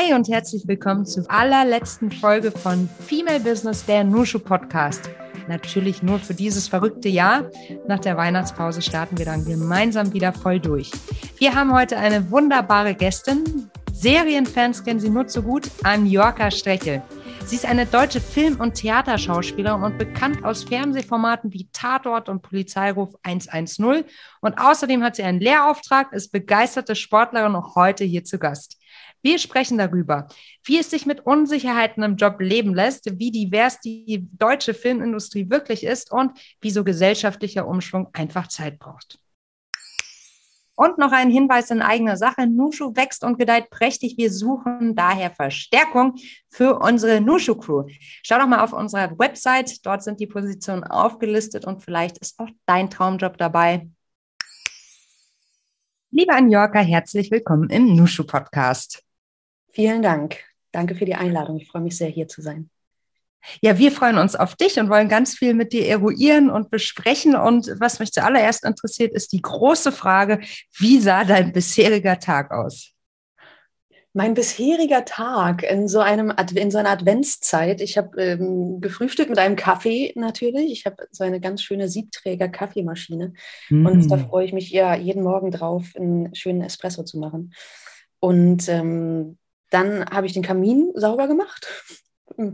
Hi und herzlich willkommen zur allerletzten Folge von Female Business, der Nushu Podcast. Natürlich nur für dieses verrückte Jahr. Nach der Weihnachtspause starten wir dann gemeinsam wieder voll durch. Wir haben heute eine wunderbare Gästin. Serienfans kennen sie nur zu gut, Anjorka Strechel. Sie ist eine deutsche Film- und Theaterschauspielerin und bekannt aus Fernsehformaten wie Tatort und Polizeiruf 110. Und außerdem hat sie einen Lehrauftrag, ist begeisterte Sportlerin und heute hier zu Gast. Wir sprechen darüber, wie es sich mit Unsicherheiten im Job leben lässt, wie divers die deutsche Filmindustrie wirklich ist und wieso gesellschaftlicher Umschwung einfach Zeit braucht. Und noch ein Hinweis in eigener Sache. Nushu wächst und gedeiht prächtig. Wir suchen daher Verstärkung für unsere Nushu Crew. Schau doch mal auf unserer Website. Dort sind die Positionen aufgelistet und vielleicht ist auch dein Traumjob dabei. Lieber New herzlich willkommen im Nushu Podcast. Vielen Dank. Danke für die Einladung. Ich freue mich sehr, hier zu sein. Ja, wir freuen uns auf dich und wollen ganz viel mit dir eruieren und besprechen. Und was mich zuallererst interessiert, ist die große Frage, wie sah dein bisheriger Tag aus? Mein bisheriger Tag in so, einem in so einer Adventszeit. Ich habe ähm, gefrühstückt mit einem Kaffee natürlich. Ich habe so eine ganz schöne Siebträger-Kaffeemaschine. Mm. Und da freue ich mich ja jeden Morgen drauf, einen schönen Espresso zu machen. Und ähm, dann habe ich den Kamin sauber gemacht.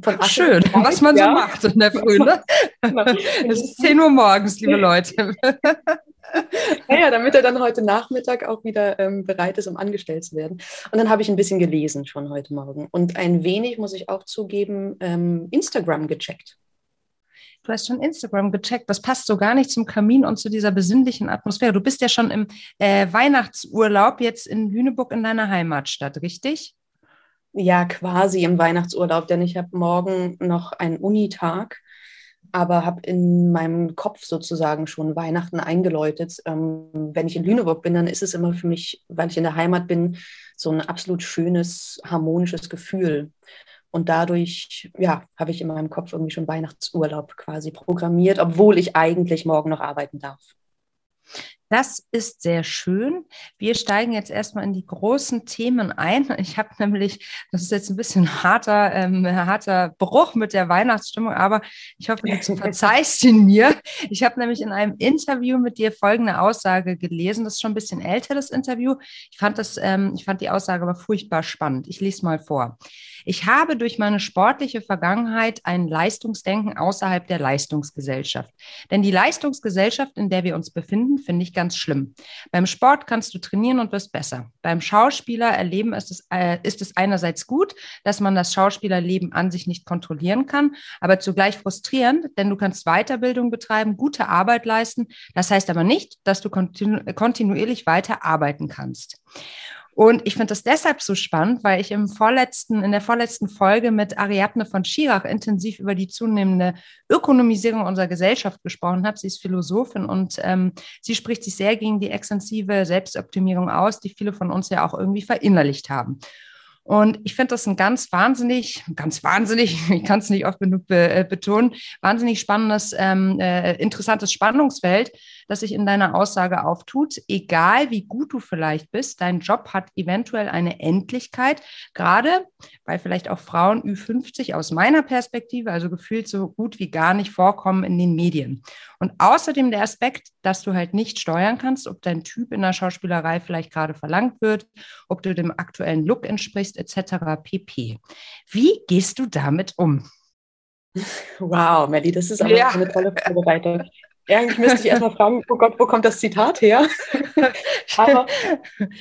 Ach, schön, was man ja. so macht in der Früh. Ne? es ist 10 Uhr morgens, liebe Leute. ja, damit er dann heute Nachmittag auch wieder ähm, bereit ist, um angestellt zu werden. Und dann habe ich ein bisschen gelesen schon heute Morgen. Und ein wenig, muss ich auch zugeben, ähm, Instagram gecheckt. Du hast schon Instagram gecheckt. Das passt so gar nicht zum Kamin und zu dieser besinnlichen Atmosphäre. Du bist ja schon im äh, Weihnachtsurlaub jetzt in Lüneburg in deiner Heimatstadt, richtig? Ja quasi im Weihnachtsurlaub, denn ich habe morgen noch einen Unitag, aber habe in meinem Kopf sozusagen schon Weihnachten eingeläutet. Ähm, wenn ich in Lüneburg bin, dann ist es immer für mich, weil ich in der Heimat bin, so ein absolut schönes, harmonisches Gefühl. Und dadurch, ja, habe ich in meinem Kopf irgendwie schon Weihnachtsurlaub quasi programmiert, obwohl ich eigentlich morgen noch arbeiten darf. Das ist sehr schön. Wir steigen jetzt erstmal in die großen Themen ein. Ich habe nämlich, das ist jetzt ein bisschen harter, ähm, harter Bruch mit der Weihnachtsstimmung, aber ich hoffe, du verzeihst ihn mir. Ich habe nämlich in einem Interview mit dir folgende Aussage gelesen. Das ist schon ein bisschen älter, das Interview. Ich fand das, ähm, ich fand die Aussage aber furchtbar spannend. Ich lese mal vor. Ich habe durch meine sportliche Vergangenheit ein Leistungsdenken außerhalb der Leistungsgesellschaft. Denn die Leistungsgesellschaft, in der wir uns befinden, finde ich ganz schlimm. Beim Sport kannst du trainieren und wirst besser. Beim Schauspieler erleben ist es, äh, ist es einerseits gut, dass man das Schauspielerleben an sich nicht kontrollieren kann, aber zugleich frustrierend, denn du kannst Weiterbildung betreiben, gute Arbeit leisten. Das heißt aber nicht, dass du kontinu kontinuierlich weiter arbeiten kannst. Und ich finde das deshalb so spannend, weil ich im vorletzten, in der vorletzten Folge mit Ariadne von Schirach intensiv über die zunehmende Ökonomisierung unserer Gesellschaft gesprochen habe. Sie ist Philosophin und ähm, sie spricht sich sehr gegen die extensive Selbstoptimierung aus, die viele von uns ja auch irgendwie verinnerlicht haben. Und ich finde das ein ganz wahnsinnig, ganz wahnsinnig, ich kann es nicht oft genug be äh, betonen, wahnsinnig spannendes, ähm, äh, interessantes Spannungsfeld, das sich in deiner Aussage auftut. Egal wie gut du vielleicht bist, dein Job hat eventuell eine Endlichkeit, gerade weil vielleicht auch Frauen Ü50 aus meiner Perspektive, also gefühlt so gut wie gar nicht vorkommen in den Medien. Und außerdem der Aspekt, dass du halt nicht steuern kannst, ob dein Typ in der Schauspielerei vielleicht gerade verlangt wird, ob du dem aktuellen Look entsprichst, etc. pp. Wie gehst du damit um? Wow, Melly, das ist aber ja. eine tolle Vorbereitung. Eigentlich müsste ich erstmal fragen, oh Gott, wo kommt das Zitat her? aber,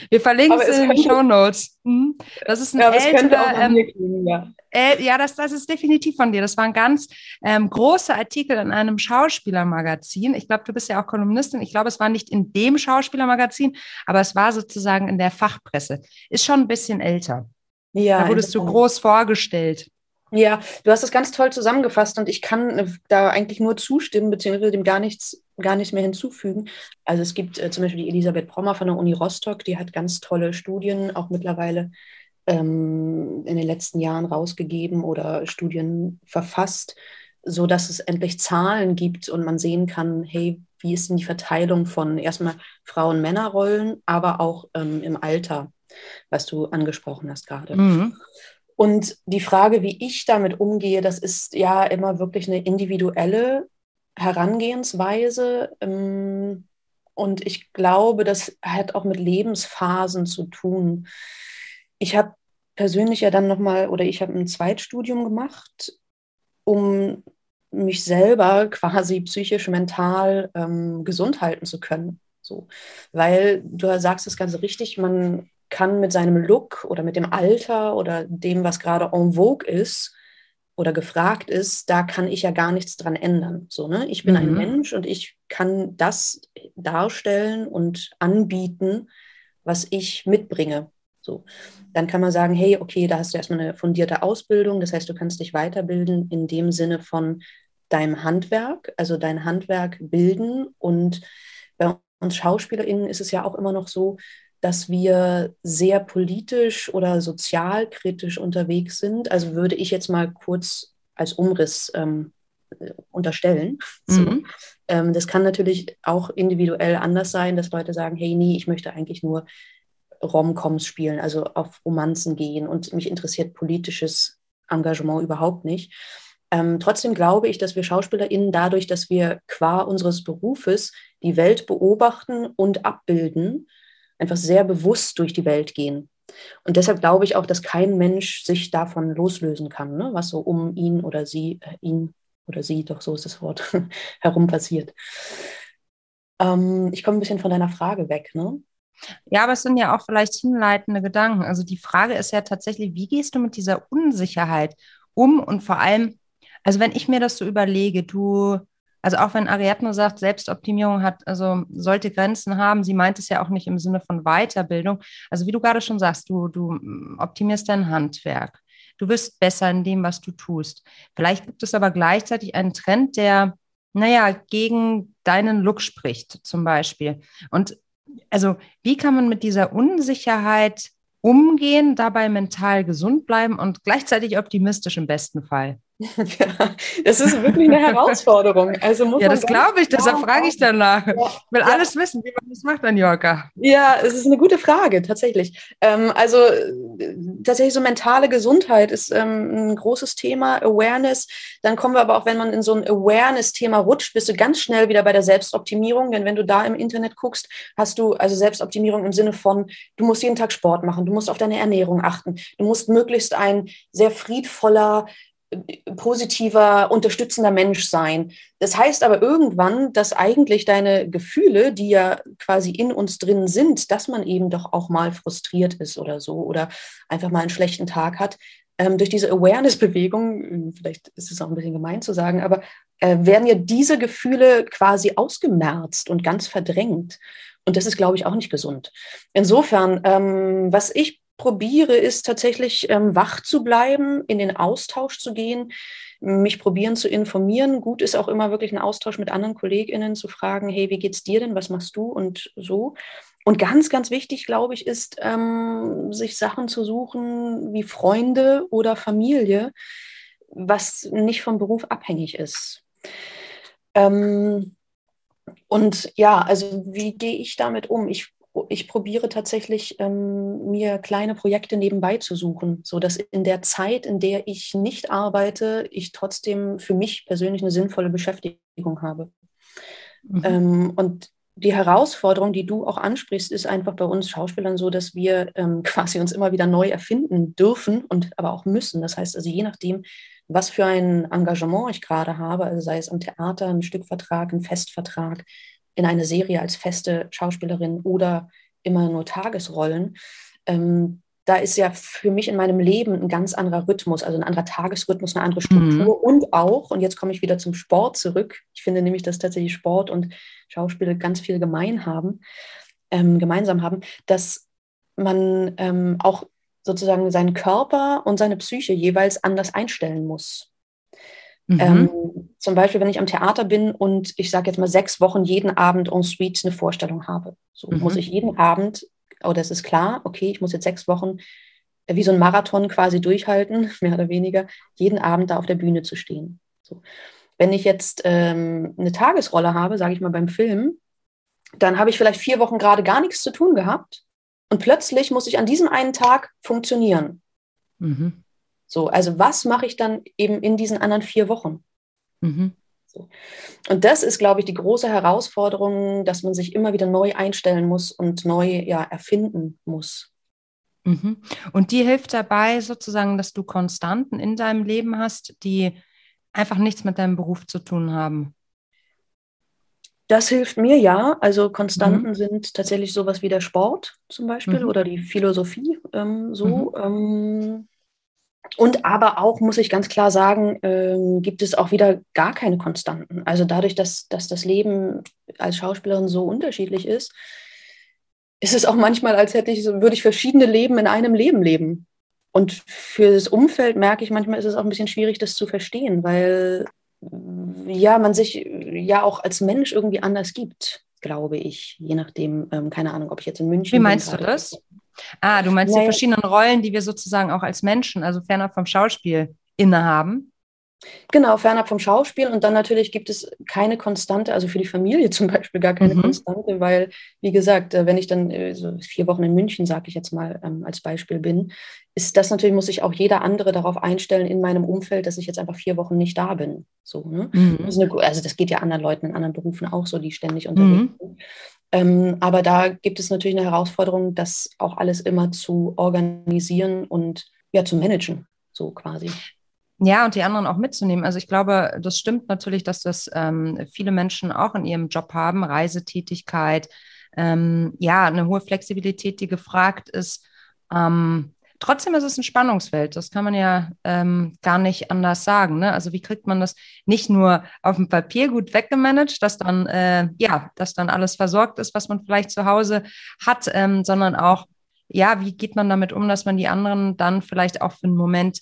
wir verlinken es in den Show Notes. Hm? Das ist ein ja, älterer, ähm, klingen, ja. Äh, ja, das, das ist definitiv von dir. Das war ein ganz ähm, großer Artikel in einem Schauspielermagazin. Ich glaube, du bist ja auch Kolumnistin. Ich glaube, es war nicht in dem Schauspielermagazin, aber es war sozusagen in der Fachpresse. Ist schon ein bisschen älter. Ja, da wurdest du groß vorgestellt. Ja, du hast es ganz toll zusammengefasst und ich kann äh, da eigentlich nur zustimmen, beziehungsweise dem gar nichts, gar nichts mehr hinzufügen. Also es gibt äh, zum Beispiel die Elisabeth Brommer von der Uni Rostock, die hat ganz tolle Studien auch mittlerweile ähm, in den letzten Jahren rausgegeben oder Studien verfasst, so dass es endlich Zahlen gibt und man sehen kann, hey, wie ist denn die Verteilung von erstmal Frauen-Männer-Rollen, aber auch ähm, im Alter. was du angesprochen hast gerade. Mhm. Und die Frage, wie ich damit umgehe, das ist ja immer wirklich eine individuelle Herangehensweise. Ähm, und ich glaube, das hat auch mit Lebensphasen zu tun. Ich habe persönlich ja dann nochmal, oder ich habe ein Zweitstudium gemacht, um mich selber quasi psychisch, mental ähm, gesund halten zu können. So. Weil du sagst das Ganze richtig, man kann mit seinem Look oder mit dem Alter oder dem, was gerade en vogue ist oder gefragt ist, da kann ich ja gar nichts dran ändern. So, ne? Ich bin mhm. ein Mensch und ich kann das darstellen und anbieten, was ich mitbringe. So. Dann kann man sagen, hey, okay, da hast du erstmal eine fundierte Ausbildung, das heißt, du kannst dich weiterbilden in dem Sinne von deinem Handwerk, also dein Handwerk bilden. Und bei uns SchauspielerInnen ist es ja auch immer noch so, dass wir sehr politisch oder sozialkritisch unterwegs sind. Also würde ich jetzt mal kurz als Umriss ähm, unterstellen. So. Mhm. Ähm, das kann natürlich auch individuell anders sein, dass Leute sagen, hey, nee, ich möchte eigentlich nur Romcoms spielen, also auf Romanzen gehen und mich interessiert politisches Engagement überhaupt nicht. Ähm, trotzdem glaube ich, dass wir SchauspielerInnen dadurch, dass wir qua unseres Berufes die Welt beobachten und abbilden, einfach sehr bewusst durch die Welt gehen. Und deshalb glaube ich auch, dass kein Mensch sich davon loslösen kann, ne? was so um ihn oder sie, äh, ihn oder sie, doch so ist das Wort, herum passiert. Ähm, ich komme ein bisschen von deiner Frage weg. Ne? Ja, aber es sind ja auch vielleicht hinleitende Gedanken. Also die Frage ist ja tatsächlich, wie gehst du mit dieser Unsicherheit um und vor allem, also wenn ich mir das so überlege, du, also auch wenn Ariadne sagt, Selbstoptimierung hat, also sollte Grenzen haben, sie meint es ja auch nicht im Sinne von Weiterbildung. Also wie du gerade schon sagst, du, du optimierst dein Handwerk. Du wirst besser in dem, was du tust. Vielleicht gibt es aber gleichzeitig einen Trend, der, naja, gegen deinen Look spricht, zum Beispiel. Und also wie kann man mit dieser Unsicherheit umgehen, dabei mental gesund bleiben und gleichzeitig optimistisch im besten Fall? Ja, das ist wirklich eine Herausforderung. Also muss ja, das glaube ich, deshalb frage ich danach. Ja, ich will ja. alles wissen, wie man das macht an Yorka. Ja, es ist eine gute Frage, tatsächlich. Ähm, also tatsächlich so mentale Gesundheit ist ähm, ein großes Thema, Awareness. Dann kommen wir aber auch, wenn man in so ein Awareness-Thema rutscht, bist du ganz schnell wieder bei der Selbstoptimierung. Denn wenn du da im Internet guckst, hast du also Selbstoptimierung im Sinne von, du musst jeden Tag Sport machen, du musst auf deine Ernährung achten, du musst möglichst ein sehr friedvoller, positiver, unterstützender Mensch sein. Das heißt aber irgendwann, dass eigentlich deine Gefühle, die ja quasi in uns drin sind, dass man eben doch auch mal frustriert ist oder so oder einfach mal einen schlechten Tag hat, ähm, durch diese Awareness-Bewegung, vielleicht ist es auch ein bisschen gemein zu sagen, aber äh, werden ja diese Gefühle quasi ausgemerzt und ganz verdrängt. Und das ist, glaube ich, auch nicht gesund. Insofern, ähm, was ich probiere, ist tatsächlich ähm, wach zu bleiben, in den Austausch zu gehen, mich probieren zu informieren. Gut ist auch immer wirklich ein Austausch mit anderen KollegInnen zu fragen, hey, wie geht's dir denn? Was machst du? Und so. Und ganz, ganz wichtig, glaube ich, ist, ähm, sich Sachen zu suchen wie Freunde oder Familie, was nicht vom Beruf abhängig ist. Ähm, und ja, also wie gehe ich damit um? Ich ich probiere tatsächlich, ähm, mir kleine Projekte nebenbei zu suchen, sodass in der Zeit, in der ich nicht arbeite, ich trotzdem für mich persönlich eine sinnvolle Beschäftigung habe. Mhm. Ähm, und die Herausforderung, die du auch ansprichst, ist einfach bei uns Schauspielern so, dass wir ähm, quasi uns immer wieder neu erfinden dürfen und aber auch müssen. Das heißt also, je nachdem, was für ein Engagement ich gerade habe, also sei es am Theater, ein Stückvertrag, ein Festvertrag, in eine Serie als feste Schauspielerin oder immer nur Tagesrollen. Ähm, da ist ja für mich in meinem Leben ein ganz anderer Rhythmus, also ein anderer Tagesrhythmus, eine andere Struktur mhm. und auch, und jetzt komme ich wieder zum Sport zurück. Ich finde nämlich, dass tatsächlich Sport und Schauspiel ganz viel gemein haben, ähm, gemeinsam haben, dass man ähm, auch sozusagen seinen Körper und seine Psyche jeweils anders einstellen muss. Mhm. Ähm, zum Beispiel, wenn ich am Theater bin und ich sage jetzt mal sechs Wochen jeden Abend en suite eine Vorstellung habe. So mhm. muss ich jeden Abend, oder es ist klar, okay, ich muss jetzt sechs Wochen äh, wie so ein Marathon quasi durchhalten, mehr oder weniger, jeden Abend da auf der Bühne zu stehen. So. Wenn ich jetzt ähm, eine Tagesrolle habe, sage ich mal beim Film, dann habe ich vielleicht vier Wochen gerade gar nichts zu tun gehabt Und plötzlich muss ich an diesem einen Tag funktionieren. Mhm. So, also was mache ich dann eben in diesen anderen vier Wochen? Mhm. So. Und das ist, glaube ich, die große Herausforderung, dass man sich immer wieder neu einstellen muss und neu ja, erfinden muss. Mhm. Und die hilft dabei sozusagen, dass du Konstanten in deinem Leben hast, die einfach nichts mit deinem Beruf zu tun haben. Das hilft mir ja. Also Konstanten mhm. sind tatsächlich sowas wie der Sport zum Beispiel mhm. oder die Philosophie ähm, so. Mhm. Ähm, und aber auch, muss ich ganz klar sagen, ähm, gibt es auch wieder gar keine Konstanten. Also dadurch, dass, dass das Leben als Schauspielerin so unterschiedlich ist, ist es auch manchmal, als hätte ich, würde ich verschiedene Leben in einem Leben leben. Und für das Umfeld merke ich manchmal, ist es auch ein bisschen schwierig, das zu verstehen, weil ja, man sich ja auch als Mensch irgendwie anders gibt, glaube ich. Je nachdem, ähm, keine Ahnung, ob ich jetzt in München. Wie meinst du das? Ah, du meinst nee. die verschiedenen Rollen, die wir sozusagen auch als Menschen, also fernab vom Schauspiel, innehaben? Genau, fernab vom Schauspiel. Und dann natürlich gibt es keine Konstante, also für die Familie zum Beispiel gar keine mhm. Konstante, weil, wie gesagt, äh, wenn ich dann äh, so vier Wochen in München, sage ich jetzt mal ähm, als Beispiel bin, ist das natürlich, muss sich auch jeder andere darauf einstellen in meinem Umfeld, dass ich jetzt einfach vier Wochen nicht da bin. So, ne? mhm. das eine, also das geht ja anderen Leuten in anderen Berufen auch so, die ständig unterwegs mhm. sind. Ähm, aber da gibt es natürlich eine Herausforderung, das auch alles immer zu organisieren und ja, zu managen, so quasi. Ja, und die anderen auch mitzunehmen. Also ich glaube, das stimmt natürlich, dass das ähm, viele Menschen auch in ihrem Job haben, Reisetätigkeit, ähm, ja, eine hohe Flexibilität, die gefragt ist. Ähm, trotzdem ist es ein Spannungsfeld, das kann man ja ähm, gar nicht anders sagen. Ne? Also wie kriegt man das nicht nur auf dem Papier gut weggemanagt, dass dann, äh, ja, dass dann alles versorgt ist, was man vielleicht zu Hause hat, ähm, sondern auch, ja, wie geht man damit um, dass man die anderen dann vielleicht auch für einen Moment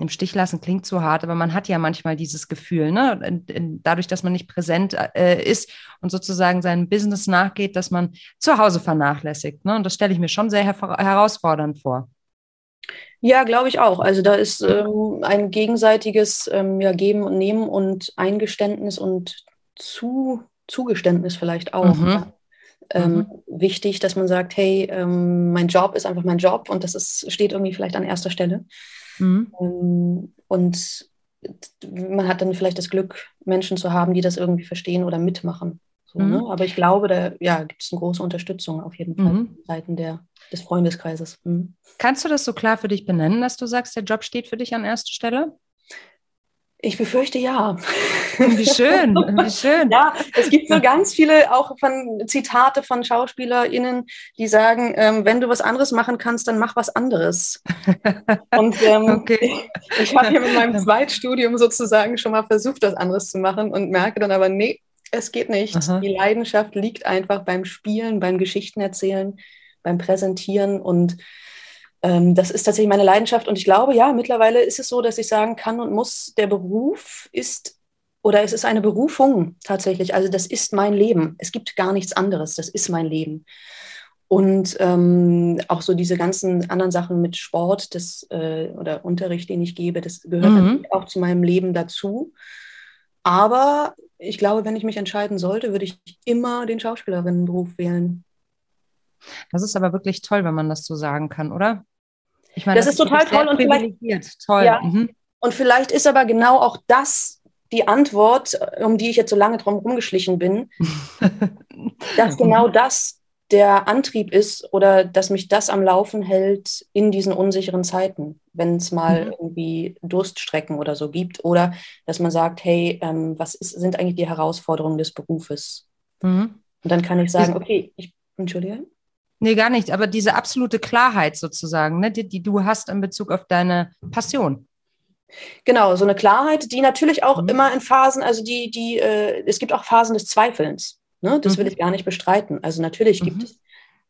im Stich lassen klingt zu hart, aber man hat ja manchmal dieses Gefühl, ne? In, in, dadurch, dass man nicht präsent äh, ist und sozusagen seinem Business nachgeht, dass man zu Hause vernachlässigt. Ne? Und das stelle ich mir schon sehr her herausfordernd vor. Ja, glaube ich auch. Also da ist ähm, ein gegenseitiges ähm, ja, Geben und Nehmen und Eingeständnis und zu, Zugeständnis vielleicht auch. Mhm. Ja. Ähm, mhm. wichtig, dass man sagt, hey, ähm, mein Job ist einfach mein Job und das ist, steht irgendwie vielleicht an erster Stelle. Mhm. Ähm, und man hat dann vielleicht das Glück, Menschen zu haben, die das irgendwie verstehen oder mitmachen. So, mhm. ne? Aber ich glaube, da ja, gibt es eine große Unterstützung auf jeden Fall mhm. Seiten der, des Freundeskreises. Mhm. Kannst du das so klar für dich benennen, dass du sagst, der Job steht für dich an erster Stelle? Ich befürchte ja. Wie schön, wie schön. ja, es gibt so ganz viele auch von Zitate von SchauspielerInnen, die sagen, ähm, wenn du was anderes machen kannst, dann mach was anderes. Und ähm, okay. ich habe hier mit meinem Zweitstudium sozusagen schon mal versucht, was anderes zu machen und merke dann aber, nee, es geht nicht. Aha. Die Leidenschaft liegt einfach beim Spielen, beim Geschichtenerzählen, beim Präsentieren und das ist tatsächlich meine Leidenschaft und ich glaube, ja, mittlerweile ist es so, dass ich sagen kann und muss, der Beruf ist oder es ist eine Berufung tatsächlich. Also das ist mein Leben. Es gibt gar nichts anderes. Das ist mein Leben. Und ähm, auch so diese ganzen anderen Sachen mit Sport das, äh, oder Unterricht, den ich gebe, das gehört mhm. auch zu meinem Leben dazu. Aber ich glaube, wenn ich mich entscheiden sollte, würde ich immer den Schauspielerinnenberuf wählen. Das ist aber wirklich toll, wenn man das so sagen kann, oder? Ich meine, das, das ist total toll und vielleicht, toll. Ja, mhm. Und vielleicht ist aber genau auch das die Antwort, um die ich jetzt so lange drum rumgeschlichen bin, dass genau das der Antrieb ist oder dass mich das am Laufen hält in diesen unsicheren Zeiten, wenn es mal mhm. irgendwie Durststrecken oder so gibt oder dass man sagt, hey, ähm, was ist, sind eigentlich die Herausforderungen des Berufes? Mhm. Und dann kann ich sagen, okay, ich, entschuldige. Nee, gar nicht. Aber diese absolute Klarheit sozusagen, ne, die, die du hast in Bezug auf deine Passion. Genau, so eine Klarheit, die natürlich auch mhm. immer in Phasen, also die, die, äh, es gibt auch Phasen des Zweifelns. Ne? Das mhm. will ich gar nicht bestreiten. Also natürlich mhm. gibt es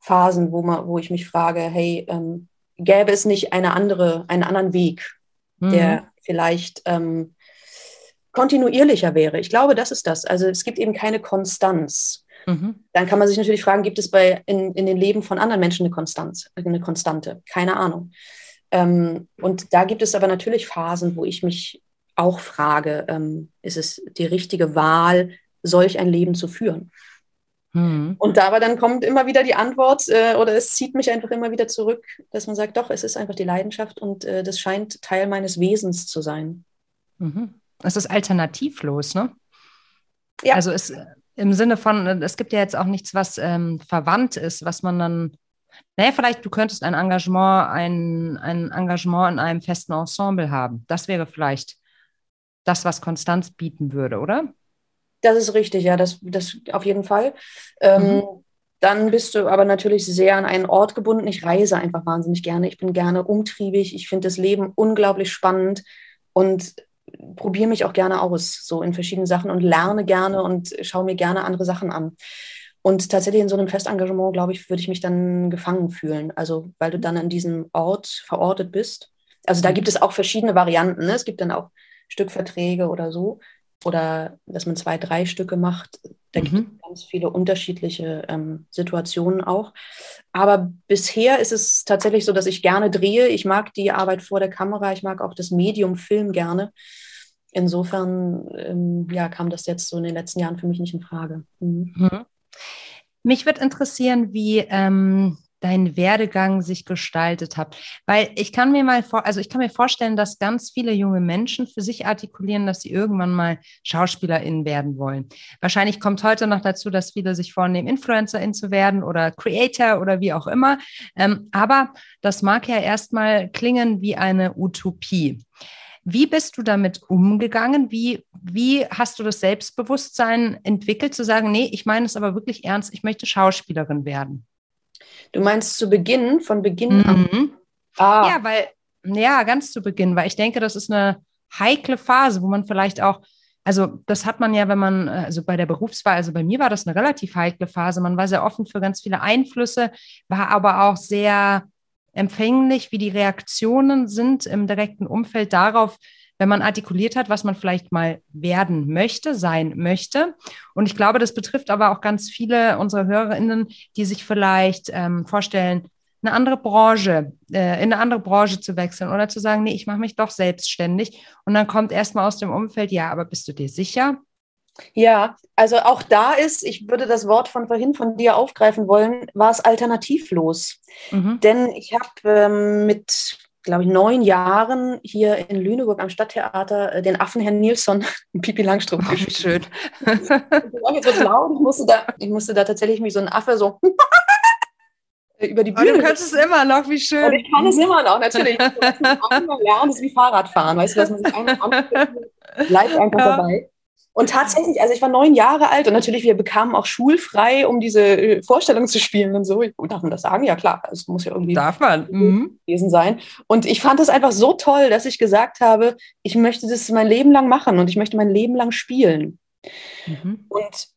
Phasen, wo man, wo ich mich frage, hey, ähm, gäbe es nicht eine andere, einen anderen Weg, der mhm. vielleicht ähm, kontinuierlicher wäre? Ich glaube, das ist das. Also es gibt eben keine Konstanz. Mhm. Dann kann man sich natürlich fragen, gibt es bei in, in den Leben von anderen Menschen eine Konstanz, eine Konstante? Keine Ahnung. Ähm, und da gibt es aber natürlich Phasen, wo ich mich auch frage, ähm, ist es die richtige Wahl, solch ein Leben zu führen? Mhm. Und aber dann kommt immer wieder die Antwort äh, oder es zieht mich einfach immer wieder zurück, dass man sagt, doch, es ist einfach die Leidenschaft und äh, das scheint Teil meines Wesens zu sein. Mhm. Es ist alternativlos, ne? Ja. Also es im Sinne von, es gibt ja jetzt auch nichts, was ähm, verwandt ist, was man dann, naja, vielleicht du könntest ein Engagement, ein, ein Engagement in einem festen Ensemble haben. Das wäre vielleicht das, was Konstanz bieten würde, oder? Das ist richtig, ja, das, das auf jeden Fall. Ähm, mhm. Dann bist du aber natürlich sehr an einen Ort gebunden. Ich reise einfach wahnsinnig gerne. Ich bin gerne umtriebig. Ich finde das Leben unglaublich spannend und probiere mich auch gerne aus, so in verschiedenen Sachen und lerne gerne und schaue mir gerne andere Sachen an. Und tatsächlich in so einem Festengagement, glaube ich, würde ich mich dann gefangen fühlen. Also, weil du dann an diesem Ort verortet bist. Also, da gibt es auch verschiedene Varianten. Ne? Es gibt dann auch Stückverträge oder so oder dass man zwei, drei Stücke macht. Da mhm. gibt es ganz viele unterschiedliche ähm, Situationen auch. Aber bisher ist es tatsächlich so, dass ich gerne drehe. Ich mag die Arbeit vor der Kamera. Ich mag auch das Medium Film gerne. Insofern ähm, ja, kam das jetzt so in den letzten Jahren für mich nicht in Frage. Mhm. Mhm. Mich würde interessieren, wie ähm, dein Werdegang sich gestaltet hat. Weil ich kann mir mal vor, also ich kann mir vorstellen, dass ganz viele junge Menschen für sich artikulieren, dass sie irgendwann mal SchauspielerInnen werden wollen. Wahrscheinlich kommt heute noch dazu, dass viele sich vornehmen, InfluencerIn zu werden oder Creator oder wie auch immer. Ähm, aber das mag ja erstmal klingen wie eine Utopie. Wie bist du damit umgegangen? Wie, wie hast du das Selbstbewusstsein entwickelt, zu sagen, nee, ich meine es aber wirklich ernst, ich möchte Schauspielerin werden? Du meinst zu Beginn, von Beginn mhm. an? Ah. Ja, weil, ja, ganz zu Beginn, weil ich denke, das ist eine heikle Phase, wo man vielleicht auch, also das hat man ja, wenn man, also bei der Berufswahl, also bei mir war das eine relativ heikle Phase. Man war sehr offen für ganz viele Einflüsse, war aber auch sehr empfänglich, wie die Reaktionen sind im direkten Umfeld darauf, wenn man artikuliert hat, was man vielleicht mal werden möchte, sein möchte. Und ich glaube, das betrifft aber auch ganz viele unserer Hörerinnen, die sich vielleicht ähm, vorstellen, eine andere Branche, äh, in eine andere Branche zu wechseln oder zu sagen, nee, ich mache mich doch selbstständig. Und dann kommt erstmal aus dem Umfeld, ja, aber bist du dir sicher? Ja, also auch da ist, ich würde das Wort von vorhin von dir aufgreifen wollen, war es alternativlos. Mhm. Denn ich habe ähm, mit glaube ich, neun Jahren hier in Lüneburg am Stadttheater äh, den Affen Herrn Nilsson Pipi Langstrumpf oh, gespielt. Schön. jetzt wird laut. Ich musste, da, ich musste da tatsächlich wie so ein Affe so über die Bühne. Oh, du kannst es immer noch, wie schön. Und ich kann es immer noch, natürlich. lernen ist wie Fahrradfahren, weißt du, dass man sich einfach bleibt einfach ja. dabei. Und tatsächlich, also ich war neun Jahre alt und natürlich, wir bekamen auch schulfrei, um diese äh, Vorstellung zu spielen und so. Darf man das sagen? Ja, klar. Es muss ja irgendwie Darf man. Mhm. gewesen sein. Und ich fand das einfach so toll, dass ich gesagt habe, ich möchte das mein Leben lang machen und ich möchte mein Leben lang spielen. Mhm. Und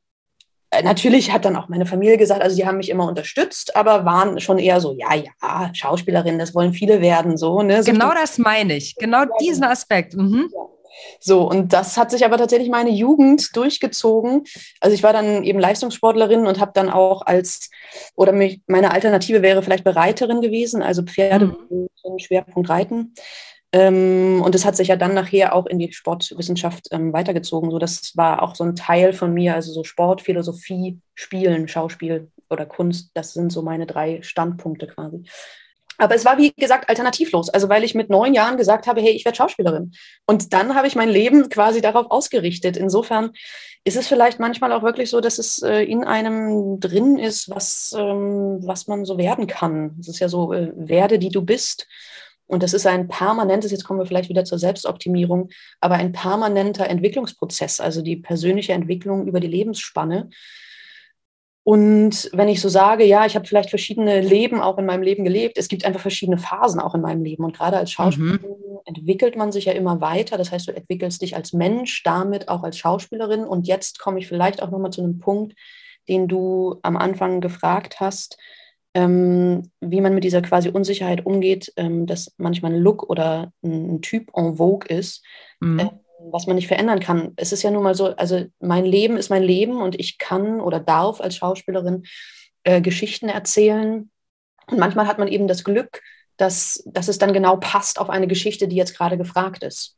äh, natürlich hat dann auch meine Familie gesagt, also die haben mich immer unterstützt, aber waren schon eher so, ja, ja, Schauspielerin, das wollen viele werden, so. Ne? So genau das meine ich, genau diesen Aspekt. Mhm. Ja. So, und das hat sich aber tatsächlich meine Jugend durchgezogen. Also ich war dann eben Leistungssportlerin und habe dann auch als, oder mich, meine Alternative wäre vielleicht Bereiterin gewesen, also Pferde mhm. Schwerpunkt Reiten. Ähm, und das hat sich ja dann nachher auch in die Sportwissenschaft ähm, weitergezogen. So, das war auch so ein Teil von mir, also so Sport, Philosophie, Spielen, Schauspiel oder Kunst. Das sind so meine drei Standpunkte quasi. Aber es war, wie gesagt, alternativlos. Also weil ich mit neun Jahren gesagt habe, hey, ich werde Schauspielerin. Und dann habe ich mein Leben quasi darauf ausgerichtet. Insofern ist es vielleicht manchmal auch wirklich so, dass es äh, in einem drin ist, was, ähm, was man so werden kann. Es ist ja so, äh, werde, die du bist. Und das ist ein permanentes, jetzt kommen wir vielleicht wieder zur Selbstoptimierung, aber ein permanenter Entwicklungsprozess, also die persönliche Entwicklung über die Lebensspanne. Und wenn ich so sage, ja, ich habe vielleicht verschiedene Leben auch in meinem Leben gelebt, es gibt einfach verschiedene Phasen auch in meinem Leben. Und gerade als Schauspielerin mhm. entwickelt man sich ja immer weiter. Das heißt, du entwickelst dich als Mensch, damit auch als Schauspielerin. Und jetzt komme ich vielleicht auch nochmal zu einem Punkt, den du am Anfang gefragt hast, ähm, wie man mit dieser quasi Unsicherheit umgeht, ähm, dass manchmal ein Look oder ein Typ en vogue ist. Mhm. Äh, was man nicht verändern kann. Es ist ja nun mal so, also mein Leben ist mein Leben und ich kann oder darf als Schauspielerin äh, Geschichten erzählen. Und manchmal hat man eben das Glück, dass, dass es dann genau passt auf eine Geschichte, die jetzt gerade gefragt ist.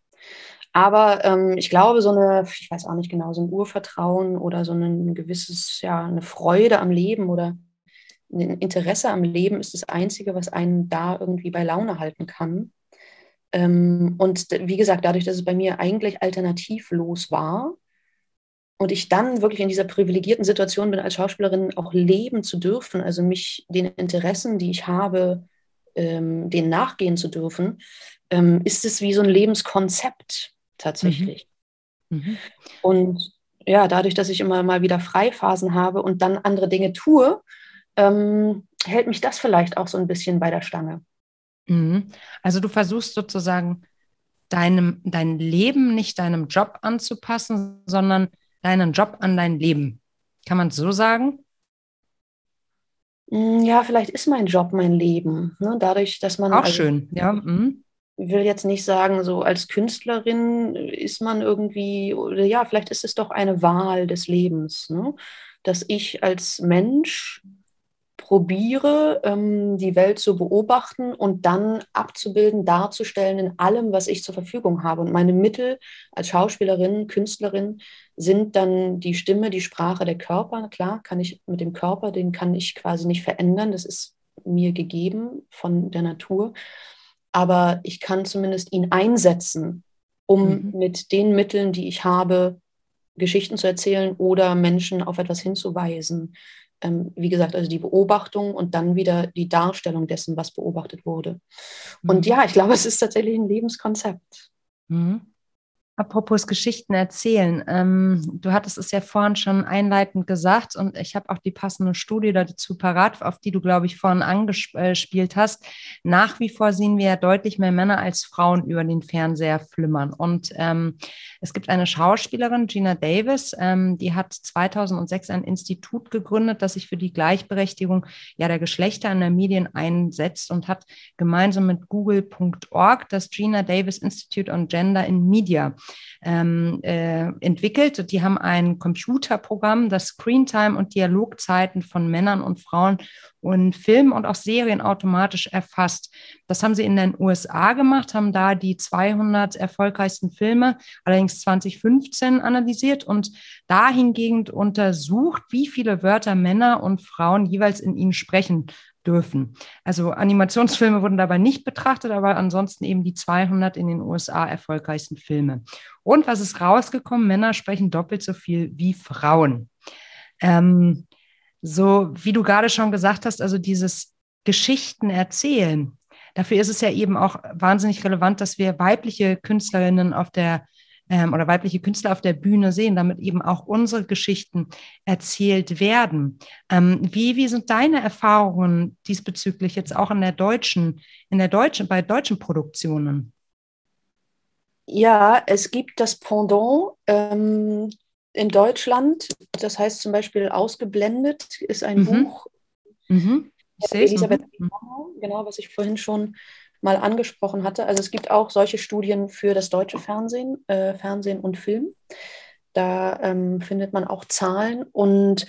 Aber ähm, ich glaube, so eine, ich weiß auch nicht genau, so ein Urvertrauen oder so ein gewisses, ja, eine Freude am Leben oder ein Interesse am Leben ist das Einzige, was einen da irgendwie bei Laune halten kann. Ähm, und wie gesagt, dadurch, dass es bei mir eigentlich alternativlos war und ich dann wirklich in dieser privilegierten Situation bin, als Schauspielerin auch leben zu dürfen, also mich den Interessen, die ich habe, ähm, denen nachgehen zu dürfen, ähm, ist es wie so ein Lebenskonzept tatsächlich. Mhm. Mhm. Und ja, dadurch, dass ich immer mal wieder Freiphasen habe und dann andere Dinge tue, ähm, hält mich das vielleicht auch so ein bisschen bei der Stange. Mhm. Also du versuchst sozusagen deinem, dein Leben nicht deinem Job anzupassen, sondern deinen Job an dein Leben. Kann man es so sagen? Mm, ja, vielleicht ist mein Job mein Leben. Ne? Dadurch, dass man. Auch also, schön, ja. Mhm. Ich will jetzt nicht sagen, so als Künstlerin ist man irgendwie, oder ja, vielleicht ist es doch eine Wahl des Lebens, ne? dass ich als Mensch probiere, ähm, die Welt zu beobachten und dann abzubilden, darzustellen in allem, was ich zur Verfügung habe. Und meine Mittel als Schauspielerin, Künstlerin sind dann die Stimme, die Sprache, der Körper. Klar, kann ich mit dem Körper, den kann ich quasi nicht verändern. Das ist mir gegeben von der Natur. Aber ich kann zumindest ihn einsetzen, um mhm. mit den Mitteln, die ich habe, Geschichten zu erzählen oder Menschen auf etwas hinzuweisen wie gesagt, also die Beobachtung und dann wieder die Darstellung dessen, was beobachtet wurde. Mhm. Und ja, ich glaube, es ist tatsächlich ein Lebenskonzept. Mhm. Apropos Geschichten erzählen. Ähm, du hattest es ja vorhin schon einleitend gesagt und ich habe auch die passende Studie dazu parat, auf die du, glaube ich, vorhin angespielt hast. Nach wie vor sehen wir ja deutlich mehr Männer als Frauen über den Fernseher flimmern. Und ähm, es gibt eine Schauspielerin, Gina Davis, ähm, die hat 2006 ein Institut gegründet, das sich für die Gleichberechtigung ja, der Geschlechter in der Medien einsetzt und hat gemeinsam mit google.org das Gina Davis Institute on Gender in Media ähm, äh, entwickelt. Die haben ein Computerprogramm, das Screentime und Dialogzeiten von Männern und Frauen und Filmen und auch Serien automatisch erfasst. Das haben sie in den USA gemacht, haben da die 200 erfolgreichsten Filme, allerdings 2015 analysiert und dahingehend untersucht, wie viele Wörter Männer und Frauen jeweils in ihnen sprechen dürfen. Also Animationsfilme wurden dabei nicht betrachtet, aber ansonsten eben die 200 in den USA erfolgreichsten Filme. Und was ist rausgekommen? Männer sprechen doppelt so viel wie Frauen. Ähm, so wie du gerade schon gesagt hast, also dieses Geschichten erzählen. Dafür ist es ja eben auch wahnsinnig relevant, dass wir weibliche Künstlerinnen auf der ähm, oder weibliche Künstler auf der Bühne sehen, damit eben auch unsere Geschichten erzählt werden. Ähm, wie, wie sind deine Erfahrungen diesbezüglich jetzt auch in der deutschen, in der deutschen, bei deutschen Produktionen? Ja, es gibt das Pendant ähm, in Deutschland. Das heißt zum Beispiel Ausgeblendet ist ein mhm. Buch. Mhm. Elisabeth, mhm. genau, was ich vorhin schon mal angesprochen hatte. Also es gibt auch solche Studien für das deutsche Fernsehen, äh, Fernsehen und Film. Da ähm, findet man auch Zahlen. Und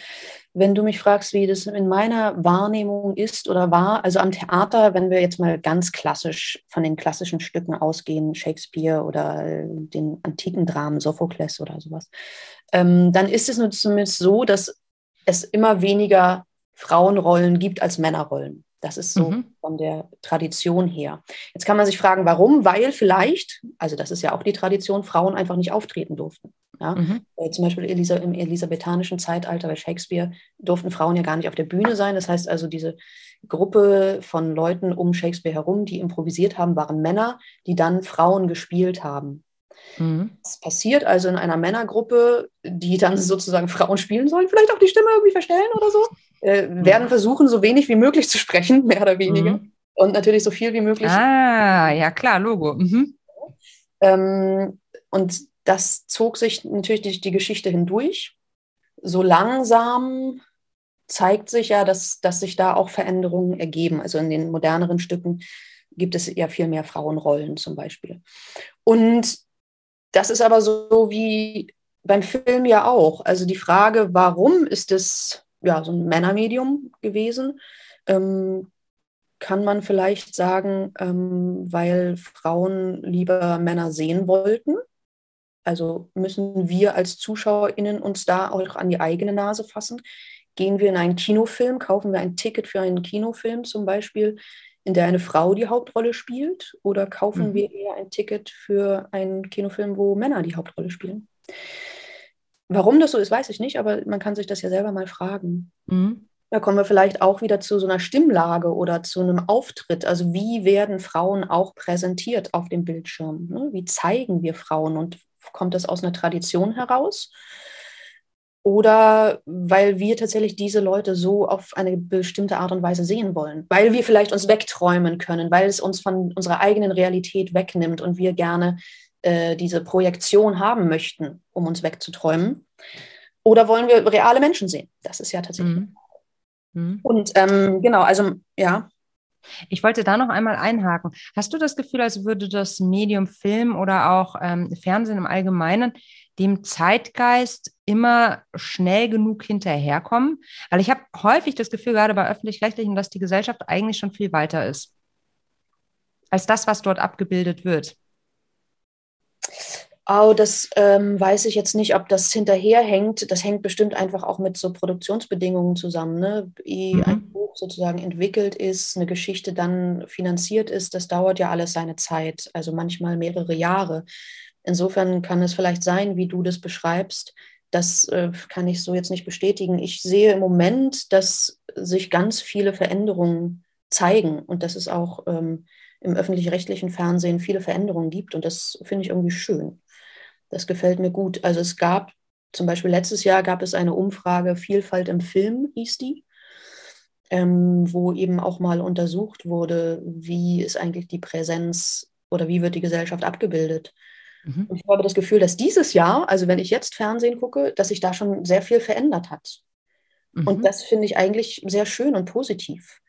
wenn du mich fragst, wie das in meiner Wahrnehmung ist oder war, also am Theater, wenn wir jetzt mal ganz klassisch von den klassischen Stücken ausgehen, Shakespeare oder äh, den antiken Dramen, Sophokles oder sowas, ähm, dann ist es zumindest so, dass es immer weniger Frauenrollen gibt als Männerrollen. Das ist so mhm. von der Tradition her. Jetzt kann man sich fragen, warum? Weil vielleicht, also das ist ja auch die Tradition, Frauen einfach nicht auftreten durften. Ja? Mhm. Äh, zum Beispiel Elisa, im elisabethanischen Zeitalter bei Shakespeare durften Frauen ja gar nicht auf der Bühne sein. Das heißt also, diese Gruppe von Leuten um Shakespeare herum, die improvisiert haben, waren Männer, die dann Frauen gespielt haben. Mhm. Das passiert also in einer Männergruppe, die dann sozusagen Frauen spielen sollen, vielleicht auch die Stimme irgendwie verstellen oder so äh, werden versuchen, so wenig wie möglich zu sprechen, mehr oder weniger. Mhm. Und natürlich so viel wie möglich. Ah, ja klar, Logo. Mhm. Ähm, und das zog sich natürlich durch die Geschichte hindurch. So langsam zeigt sich ja, dass, dass sich da auch Veränderungen ergeben. Also in den moderneren Stücken gibt es ja viel mehr Frauenrollen zum Beispiel. Und das ist aber so wie beim Film ja auch. Also die Frage, warum ist es ja, so ein Männermedium gewesen. Ähm, kann man vielleicht sagen, ähm, weil Frauen lieber Männer sehen wollten. Also müssen wir als ZuschauerInnen uns da auch an die eigene Nase fassen? Gehen wir in einen Kinofilm, kaufen wir ein Ticket für einen Kinofilm zum Beispiel, in der eine Frau die Hauptrolle spielt? Oder kaufen mhm. wir eher ein Ticket für einen Kinofilm, wo Männer die Hauptrolle spielen? Warum das so ist, weiß ich nicht, aber man kann sich das ja selber mal fragen. Mhm. Da kommen wir vielleicht auch wieder zu so einer Stimmlage oder zu einem Auftritt. Also wie werden Frauen auch präsentiert auf dem Bildschirm? Ne? Wie zeigen wir Frauen und kommt das aus einer Tradition heraus? Oder weil wir tatsächlich diese Leute so auf eine bestimmte Art und Weise sehen wollen, weil wir vielleicht uns wegträumen können, weil es uns von unserer eigenen Realität wegnimmt und wir gerne äh, diese Projektion haben möchten, um uns wegzuträumen. Oder wollen wir reale Menschen sehen? Das ist ja tatsächlich. Mhm. Mhm. Und ähm, genau, also ja. Ich wollte da noch einmal einhaken. Hast du das Gefühl, als würde das Medium Film oder auch ähm, Fernsehen im Allgemeinen dem Zeitgeist immer schnell genug hinterherkommen? Weil ich habe häufig das Gefühl, gerade bei öffentlich-rechtlichen, dass die Gesellschaft eigentlich schon viel weiter ist als das, was dort abgebildet wird. Oh, das ähm, weiß ich jetzt nicht, ob das hinterherhängt. Das hängt bestimmt einfach auch mit so Produktionsbedingungen zusammen. Ne? Wie mhm. ein Buch sozusagen entwickelt ist, eine Geschichte dann finanziert ist, das dauert ja alles seine Zeit, also manchmal mehrere Jahre. Insofern kann es vielleicht sein, wie du das beschreibst. Das äh, kann ich so jetzt nicht bestätigen. Ich sehe im Moment, dass sich ganz viele Veränderungen zeigen und dass es auch ähm, im öffentlich-rechtlichen Fernsehen viele Veränderungen gibt. Und das finde ich irgendwie schön. Das gefällt mir gut. Also es gab zum Beispiel letztes Jahr gab es eine Umfrage Vielfalt im Film, hieß die, ähm, wo eben auch mal untersucht wurde, wie ist eigentlich die Präsenz oder wie wird die Gesellschaft abgebildet. Mhm. Und ich habe das Gefühl, dass dieses Jahr, also wenn ich jetzt Fernsehen gucke, dass sich da schon sehr viel verändert hat. Mhm. Und das finde ich eigentlich sehr schön und positiv.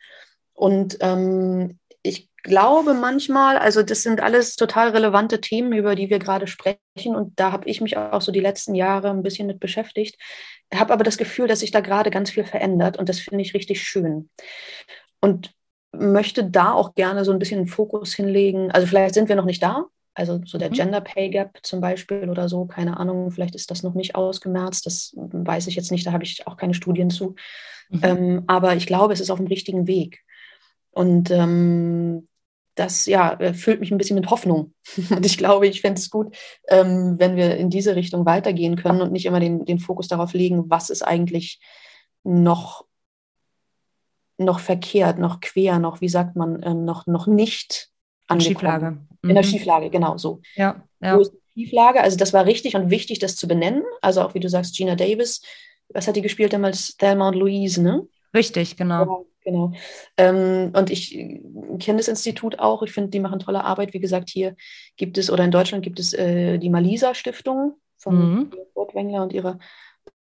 Und ähm, glaube manchmal, also das sind alles total relevante Themen, über die wir gerade sprechen. Und da habe ich mich auch so die letzten Jahre ein bisschen mit beschäftigt. Habe aber das Gefühl, dass sich da gerade ganz viel verändert und das finde ich richtig schön. Und möchte da auch gerne so ein bisschen den Fokus hinlegen. Also vielleicht sind wir noch nicht da. Also so der mhm. Gender Pay Gap zum Beispiel oder so, keine Ahnung, vielleicht ist das noch nicht ausgemerzt, das weiß ich jetzt nicht, da habe ich auch keine Studien zu. Mhm. Ähm, aber ich glaube, es ist auf dem richtigen Weg. Und ähm, das ja, füllt mich ein bisschen mit Hoffnung. Und ich glaube, ich fände es gut, ähm, wenn wir in diese Richtung weitergehen können und nicht immer den, den Fokus darauf legen, was ist eigentlich noch, noch verkehrt, noch quer, noch, wie sagt man, ähm, noch, noch nicht an Schieflage. Mhm. In der mhm. Schieflage, genau so. Ja, ja. Wo ist die Schieflage? Also das war richtig und wichtig, das zu benennen. Also auch wie du sagst, Gina Davis, was hat die gespielt damals? Thelma und Louise, ne? Richtig, genau. Ja, genau. Ähm, und ich äh, kenne das Institut auch. Ich finde, die machen tolle Arbeit. Wie gesagt, hier gibt es, oder in Deutschland gibt es äh, die Malisa-Stiftung von mhm. Wengler und ihrer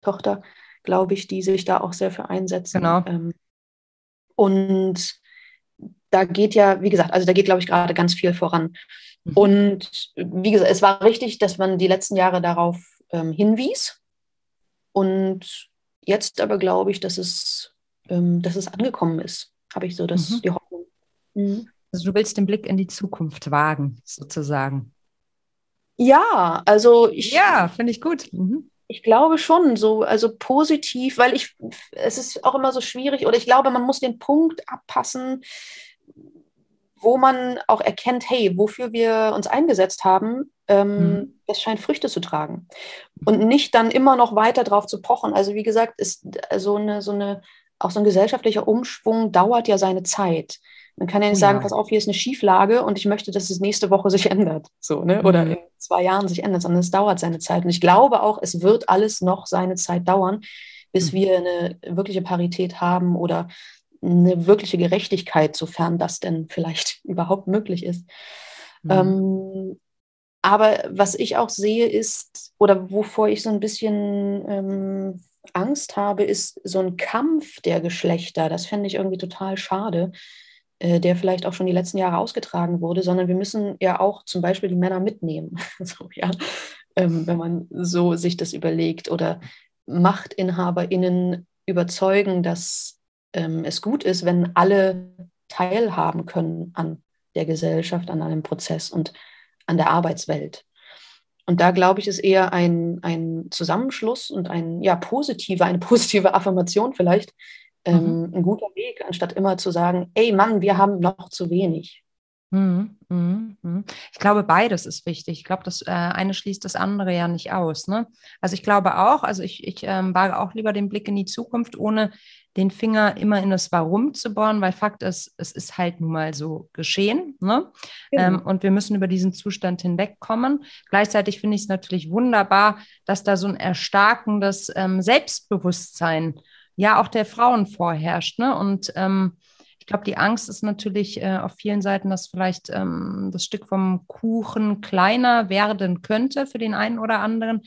Tochter, glaube ich, die sich da auch sehr für einsetzen. Genau. Ähm, und da geht ja, wie gesagt, also da geht, glaube ich, gerade ganz viel voran. Mhm. Und wie gesagt, es war richtig, dass man die letzten Jahre darauf ähm, hinwies. Und jetzt aber glaube ich, dass es ähm, dass es angekommen ist, habe ich so das, mhm. die Hoffnung. Mhm. Also du willst den Blick in die Zukunft wagen, sozusagen. Ja, also ich. Ja, finde ich gut. Mhm. Ich glaube schon, so, also positiv, weil ich, es ist auch immer so schwierig, oder ich glaube, man muss den Punkt abpassen, wo man auch erkennt, hey, wofür wir uns eingesetzt haben, ähm, mhm. das scheint Früchte zu tragen. Und nicht dann immer noch weiter drauf zu pochen. Also wie gesagt, ist so eine, so eine auch so ein gesellschaftlicher Umschwung dauert ja seine Zeit. Man kann ja nicht sagen, pass auf, hier ist eine Schieflage und ich möchte, dass es nächste Woche sich ändert. So, ne? Oder mhm. in zwei Jahren sich ändert, sondern es dauert seine Zeit. Und ich glaube auch, es wird alles noch seine Zeit dauern, bis mhm. wir eine wirkliche Parität haben oder eine wirkliche Gerechtigkeit, sofern das denn vielleicht überhaupt möglich ist. Mhm. Ähm, aber was ich auch sehe, ist, oder wovor ich so ein bisschen ähm, Angst habe, ist so ein Kampf der Geschlechter. Das fände ich irgendwie total schade, äh, der vielleicht auch schon die letzten Jahre ausgetragen wurde, sondern wir müssen ja auch zum Beispiel die Männer mitnehmen. so, ja. Ähm, wenn man so sich das überlegt oder MachtinhaberInnen überzeugen, dass ähm, es gut ist, wenn alle teilhaben können an der Gesellschaft, an einem Prozess und an der Arbeitswelt. Und da glaube ich, ist eher ein, ein Zusammenschluss und ein, ja, positive, eine positive Affirmation vielleicht ähm, mhm. ein guter Weg, anstatt immer zu sagen, ey Mann, wir haben noch zu wenig. Mhm, mhm. Ich glaube, beides ist wichtig. Ich glaube, das äh, eine schließt das andere ja nicht aus. Ne? Also ich glaube auch, also ich, ich ähm, wage auch lieber den Blick in die Zukunft, ohne den Finger immer in das Warum zu bohren, weil Fakt ist, es ist halt nun mal so geschehen. Ne? Genau. Ähm, und wir müssen über diesen Zustand hinwegkommen. Gleichzeitig finde ich es natürlich wunderbar, dass da so ein erstarkendes ähm, Selbstbewusstsein ja auch der Frauen vorherrscht. Ne? Und ähm, glaube, die Angst ist natürlich äh, auf vielen Seiten, dass vielleicht ähm, das Stück vom Kuchen kleiner werden könnte für den einen oder anderen.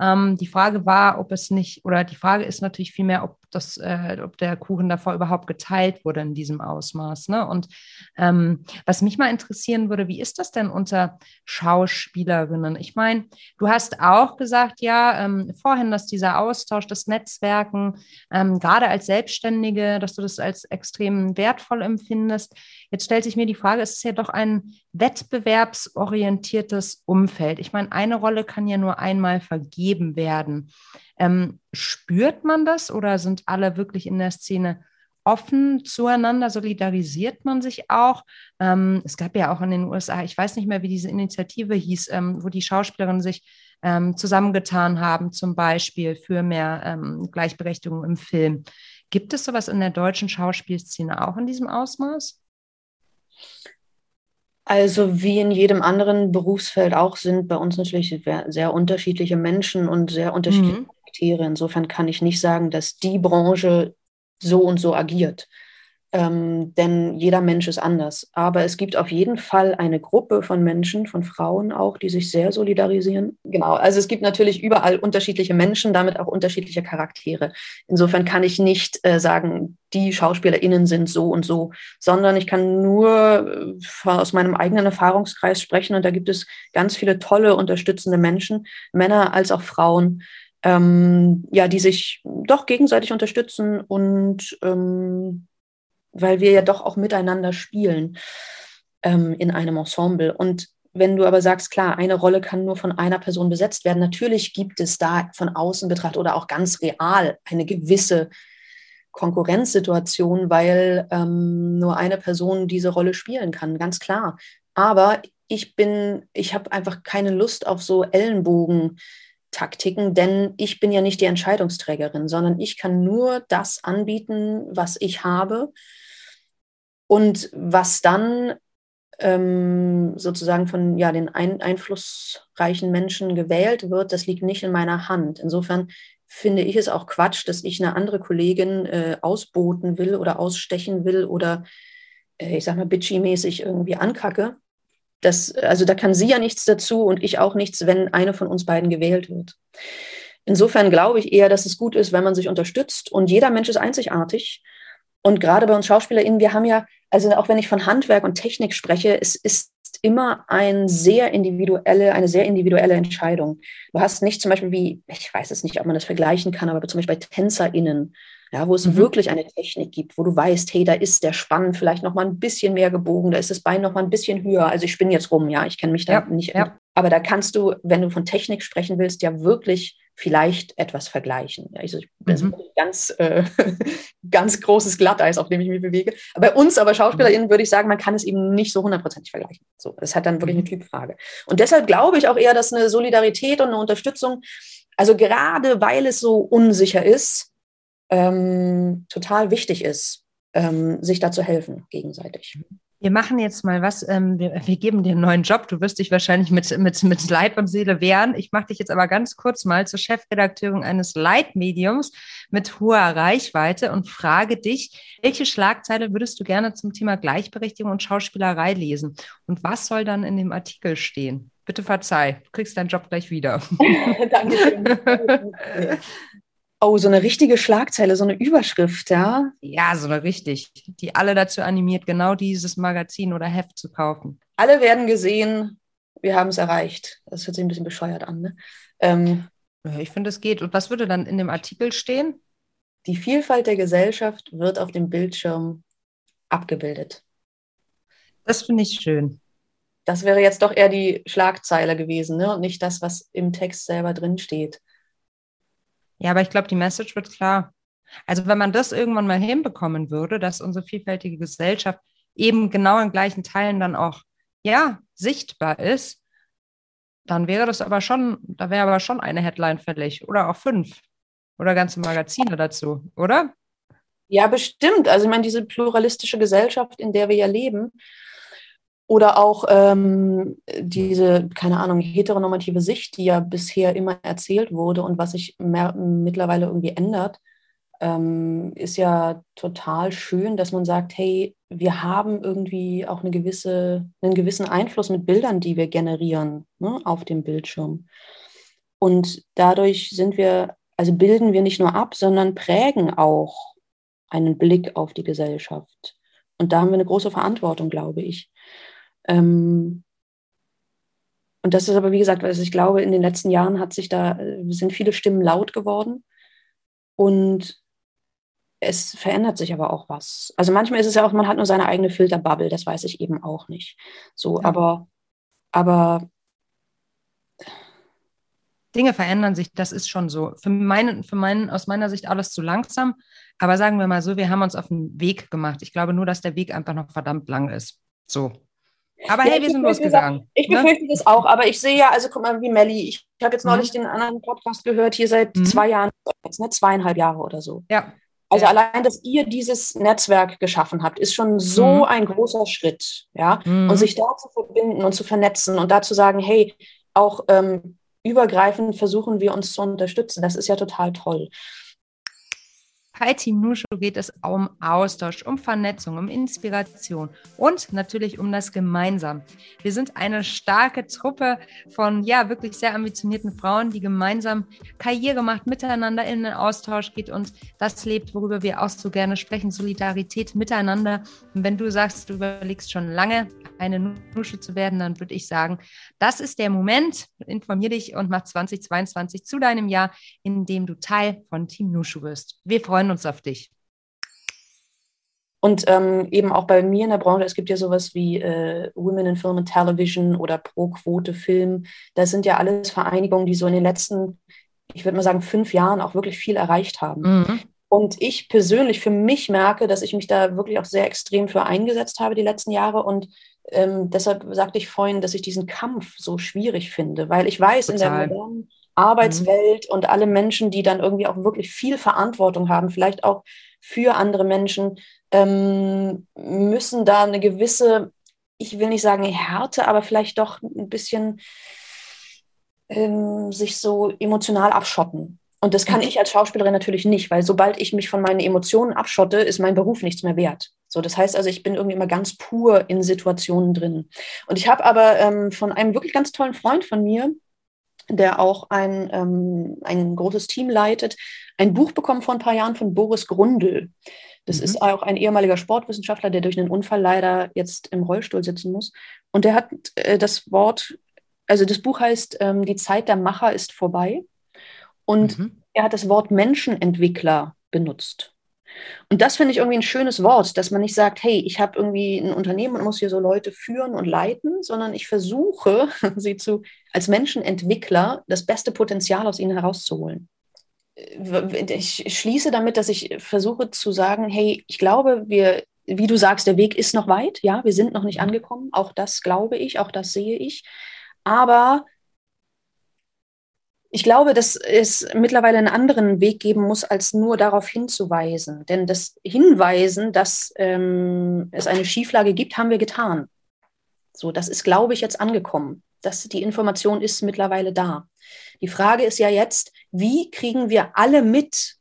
Ähm, die Frage war, ob es nicht, oder die Frage ist natürlich vielmehr, ob das, äh, ob der Kuchen davor überhaupt geteilt wurde in diesem Ausmaß. Ne? Und ähm, was mich mal interessieren würde, wie ist das denn unter Schauspielerinnen? Ich meine, du hast auch gesagt, ja, ähm, vorhin, dass dieser Austausch, das Netzwerken, ähm, gerade als Selbstständige, dass du das als extrem wertvoll empfindest. Jetzt stellt sich mir die Frage, es ist ja doch ein wettbewerbsorientiertes Umfeld. Ich meine, eine Rolle kann ja nur einmal vergeben werden. Ähm, spürt man das oder sind alle wirklich in der Szene offen zueinander? Solidarisiert man sich auch? Ähm, es gab ja auch in den USA, ich weiß nicht mehr, wie diese Initiative hieß, ähm, wo die Schauspielerinnen sich ähm, zusammengetan haben, zum Beispiel für mehr ähm, Gleichberechtigung im Film. Gibt es sowas in der deutschen Schauspielszene auch in diesem Ausmaß? Also wie in jedem anderen Berufsfeld auch sind bei uns natürlich sehr unterschiedliche Menschen und sehr unterschiedliche mhm. Charaktere. Insofern kann ich nicht sagen, dass die Branche so und so agiert. Ähm, denn jeder Mensch ist anders. Aber es gibt auf jeden Fall eine Gruppe von Menschen, von Frauen auch, die sich sehr solidarisieren. Genau, also es gibt natürlich überall unterschiedliche Menschen, damit auch unterschiedliche Charaktere. Insofern kann ich nicht äh, sagen, die SchauspielerInnen sind so und so, sondern ich kann nur äh, aus meinem eigenen Erfahrungskreis sprechen und da gibt es ganz viele tolle, unterstützende Menschen, Männer als auch Frauen, ähm, ja, die sich doch gegenseitig unterstützen und ähm, weil wir ja doch auch miteinander spielen ähm, in einem Ensemble. Und wenn du aber sagst, klar, eine Rolle kann nur von einer Person besetzt werden, natürlich gibt es da von außen betrachtet oder auch ganz real eine gewisse Konkurrenzsituation, weil ähm, nur eine Person diese Rolle spielen kann, ganz klar. Aber ich bin, ich habe einfach keine Lust auf so Ellenbogen. Taktiken, denn ich bin ja nicht die Entscheidungsträgerin, sondern ich kann nur das anbieten, was ich habe. Und was dann ähm, sozusagen von ja, den ein, einflussreichen Menschen gewählt wird, das liegt nicht in meiner Hand. Insofern finde ich es auch Quatsch, dass ich eine andere Kollegin äh, ausboten will oder ausstechen will oder äh, ich sag mal bitchy-mäßig irgendwie ankacke, das, also da kann sie ja nichts dazu und ich auch nichts, wenn eine von uns beiden gewählt wird. Insofern glaube ich eher, dass es gut ist, wenn man sich unterstützt und jeder Mensch ist einzigartig. Und gerade bei uns SchauspielerInnen, wir haben ja, also auch wenn ich von Handwerk und Technik spreche, es ist immer ein sehr individuelle, eine sehr individuelle Entscheidung. Du hast nicht zum Beispiel wie, ich weiß es nicht, ob man das vergleichen kann, aber zum Beispiel bei TänzerInnen ja, wo es mhm. wirklich eine Technik gibt, wo du weißt, hey, da ist der Spann vielleicht noch mal ein bisschen mehr gebogen, da ist das Bein noch mal ein bisschen höher. Also ich spinne jetzt rum, ja, ich kenne mich da ja, nicht. Ja. Aber da kannst du, wenn du von Technik sprechen willst, ja wirklich vielleicht etwas vergleichen. Also ich, das mhm. ist ein ganz, äh, ganz großes Glatteis, auf dem ich mich bewege. Bei uns aber SchauspielerInnen würde ich sagen, man kann es eben nicht so hundertprozentig vergleichen. So, das hat dann wirklich eine mhm. Typfrage. Und deshalb glaube ich auch eher, dass eine Solidarität und eine Unterstützung, also gerade weil es so unsicher ist, ähm, total wichtig ist, ähm, sich da zu helfen gegenseitig. Wir machen jetzt mal was. Ähm, wir, wir, geben dir einen neuen Job. Du wirst dich wahrscheinlich mit, mit, mit Leib und Seele wehren. Ich mache dich jetzt aber ganz kurz mal zur Chefredakteurin eines Leitmediums mit hoher Reichweite und frage dich, welche Schlagzeile würdest du gerne zum Thema Gleichberechtigung und Schauspielerei lesen? Und was soll dann in dem Artikel stehen? Bitte verzeih, du kriegst deinen Job gleich wieder. Dankeschön. Oh, so eine richtige Schlagzeile, so eine Überschrift, ja? Ja, so eine richtig, die alle dazu animiert, genau dieses Magazin oder Heft zu kaufen. Alle werden gesehen, wir haben es erreicht. Das hört sich ein bisschen bescheuert an, ne? Ähm, ich finde, es geht. Und was würde dann in dem Artikel stehen? Die Vielfalt der Gesellschaft wird auf dem Bildschirm abgebildet. Das finde ich schön. das wäre jetzt doch eher die Schlagzeile gewesen ne? und nicht das, was im Text selber drin steht. Ja, aber ich glaube, die Message wird klar. Also wenn man das irgendwann mal hinbekommen würde, dass unsere vielfältige Gesellschaft eben genau in gleichen Teilen dann auch ja sichtbar ist, dann wäre das aber schon, da wäre aber schon eine Headline fällig oder auch fünf oder ganze Magazine dazu, oder? Ja, bestimmt. Also ich meine, diese pluralistische Gesellschaft, in der wir ja leben, oder auch ähm, diese, keine Ahnung, heteronormative Sicht, die ja bisher immer erzählt wurde und was sich mehr, mittlerweile irgendwie ändert, ähm, ist ja total schön, dass man sagt, hey, wir haben irgendwie auch eine gewisse, einen gewissen Einfluss mit Bildern, die wir generieren ne, auf dem Bildschirm. Und dadurch sind wir, also bilden wir nicht nur ab, sondern prägen auch einen Blick auf die Gesellschaft. Und da haben wir eine große Verantwortung, glaube ich. Ähm, und das ist aber, wie gesagt, also ich glaube, in den letzten Jahren hat sich da, äh, sind viele Stimmen laut geworden. Und es verändert sich aber auch was. Also manchmal ist es ja auch, man hat nur seine eigene Filterbubble, das weiß ich eben auch nicht. So, ja. aber, aber Dinge verändern sich, das ist schon so. Für meinen, für meinen, aus meiner Sicht alles zu langsam. Aber sagen wir mal so, wir haben uns auf den Weg gemacht. Ich glaube nur, dass der Weg einfach noch verdammt lang ist. So. Aber ja, hey, wir sind losgegangen. Ich ne? befürchte das auch, aber ich sehe ja, also guck mal, wie Melli, ich, habe jetzt neulich mhm. den anderen Podcast gehört, hier seit mhm. zwei Jahren, jetzt, ne, zweieinhalb Jahre oder so. Ja. Also allein, dass ihr dieses Netzwerk geschaffen habt, ist schon so mhm. ein großer Schritt, ja. Mhm. Und sich da zu verbinden und zu vernetzen und da zu sagen, hey, auch ähm, übergreifend versuchen wir uns zu unterstützen, das ist ja total toll. Bei Team Nushu geht es um Austausch, um Vernetzung, um Inspiration und natürlich um das Gemeinsam. Wir sind eine starke Truppe von ja wirklich sehr ambitionierten Frauen, die gemeinsam Karriere macht, miteinander in den Austausch geht und das lebt, worüber wir auch so gerne sprechen, Solidarität miteinander. Und wenn du sagst, du überlegst schon lange, eine Nusche zu werden, dann würde ich sagen, das ist der Moment. Informier dich und mach 2022 zu deinem Jahr, in dem du Teil von Team Nushu wirst. Wir freuen uns auf dich. Und ähm, eben auch bei mir in der Branche, es gibt ja sowas wie äh, Women in Film and Television oder Pro Quote Film. Das sind ja alles Vereinigungen, die so in den letzten, ich würde mal sagen, fünf Jahren auch wirklich viel erreicht haben. Mhm. Und ich persönlich für mich merke, dass ich mich da wirklich auch sehr extrem für eingesetzt habe die letzten Jahre. Und ähm, deshalb sagte ich vorhin, dass ich diesen Kampf so schwierig finde, weil ich weiß, Total. in der modernen Arbeitswelt mhm. und alle Menschen, die dann irgendwie auch wirklich viel Verantwortung haben, vielleicht auch für andere Menschen, ähm, müssen da eine gewisse, ich will nicht sagen Härte, aber vielleicht doch ein bisschen ähm, sich so emotional abschotten. Und das kann mhm. ich als Schauspielerin natürlich nicht, weil sobald ich mich von meinen Emotionen abschotte, ist mein Beruf nichts mehr wert. So, das heißt also, ich bin irgendwie immer ganz pur in Situationen drin. Und ich habe aber ähm, von einem wirklich ganz tollen Freund von mir, der auch ein, ähm, ein großes Team leitet, ein Buch bekommen vor ein paar Jahren von Boris Grundl. Das mhm. ist auch ein ehemaliger Sportwissenschaftler, der durch einen Unfall leider jetzt im Rollstuhl sitzen muss. Und der hat äh, das Wort, also das Buch heißt ähm, Die Zeit der Macher ist vorbei. Und mhm. er hat das Wort Menschenentwickler benutzt. Und das finde ich irgendwie ein schönes Wort, dass man nicht sagt, hey, ich habe irgendwie ein Unternehmen und muss hier so Leute führen und leiten, sondern ich versuche, sie zu als Menschenentwickler das beste Potenzial aus ihnen herauszuholen. Ich schließe damit, dass ich versuche zu sagen, hey, ich glaube, wir, wie du sagst, der Weg ist noch weit, ja, wir sind noch nicht angekommen, auch das glaube ich, auch das sehe ich. Aber ich glaube, dass es mittlerweile einen anderen Weg geben muss, als nur darauf hinzuweisen. Denn das Hinweisen, dass ähm, es eine Schieflage gibt, haben wir getan. So, das ist, glaube ich, jetzt angekommen. Das, die Information ist mittlerweile da. Die Frage ist ja jetzt, wie kriegen wir alle mit,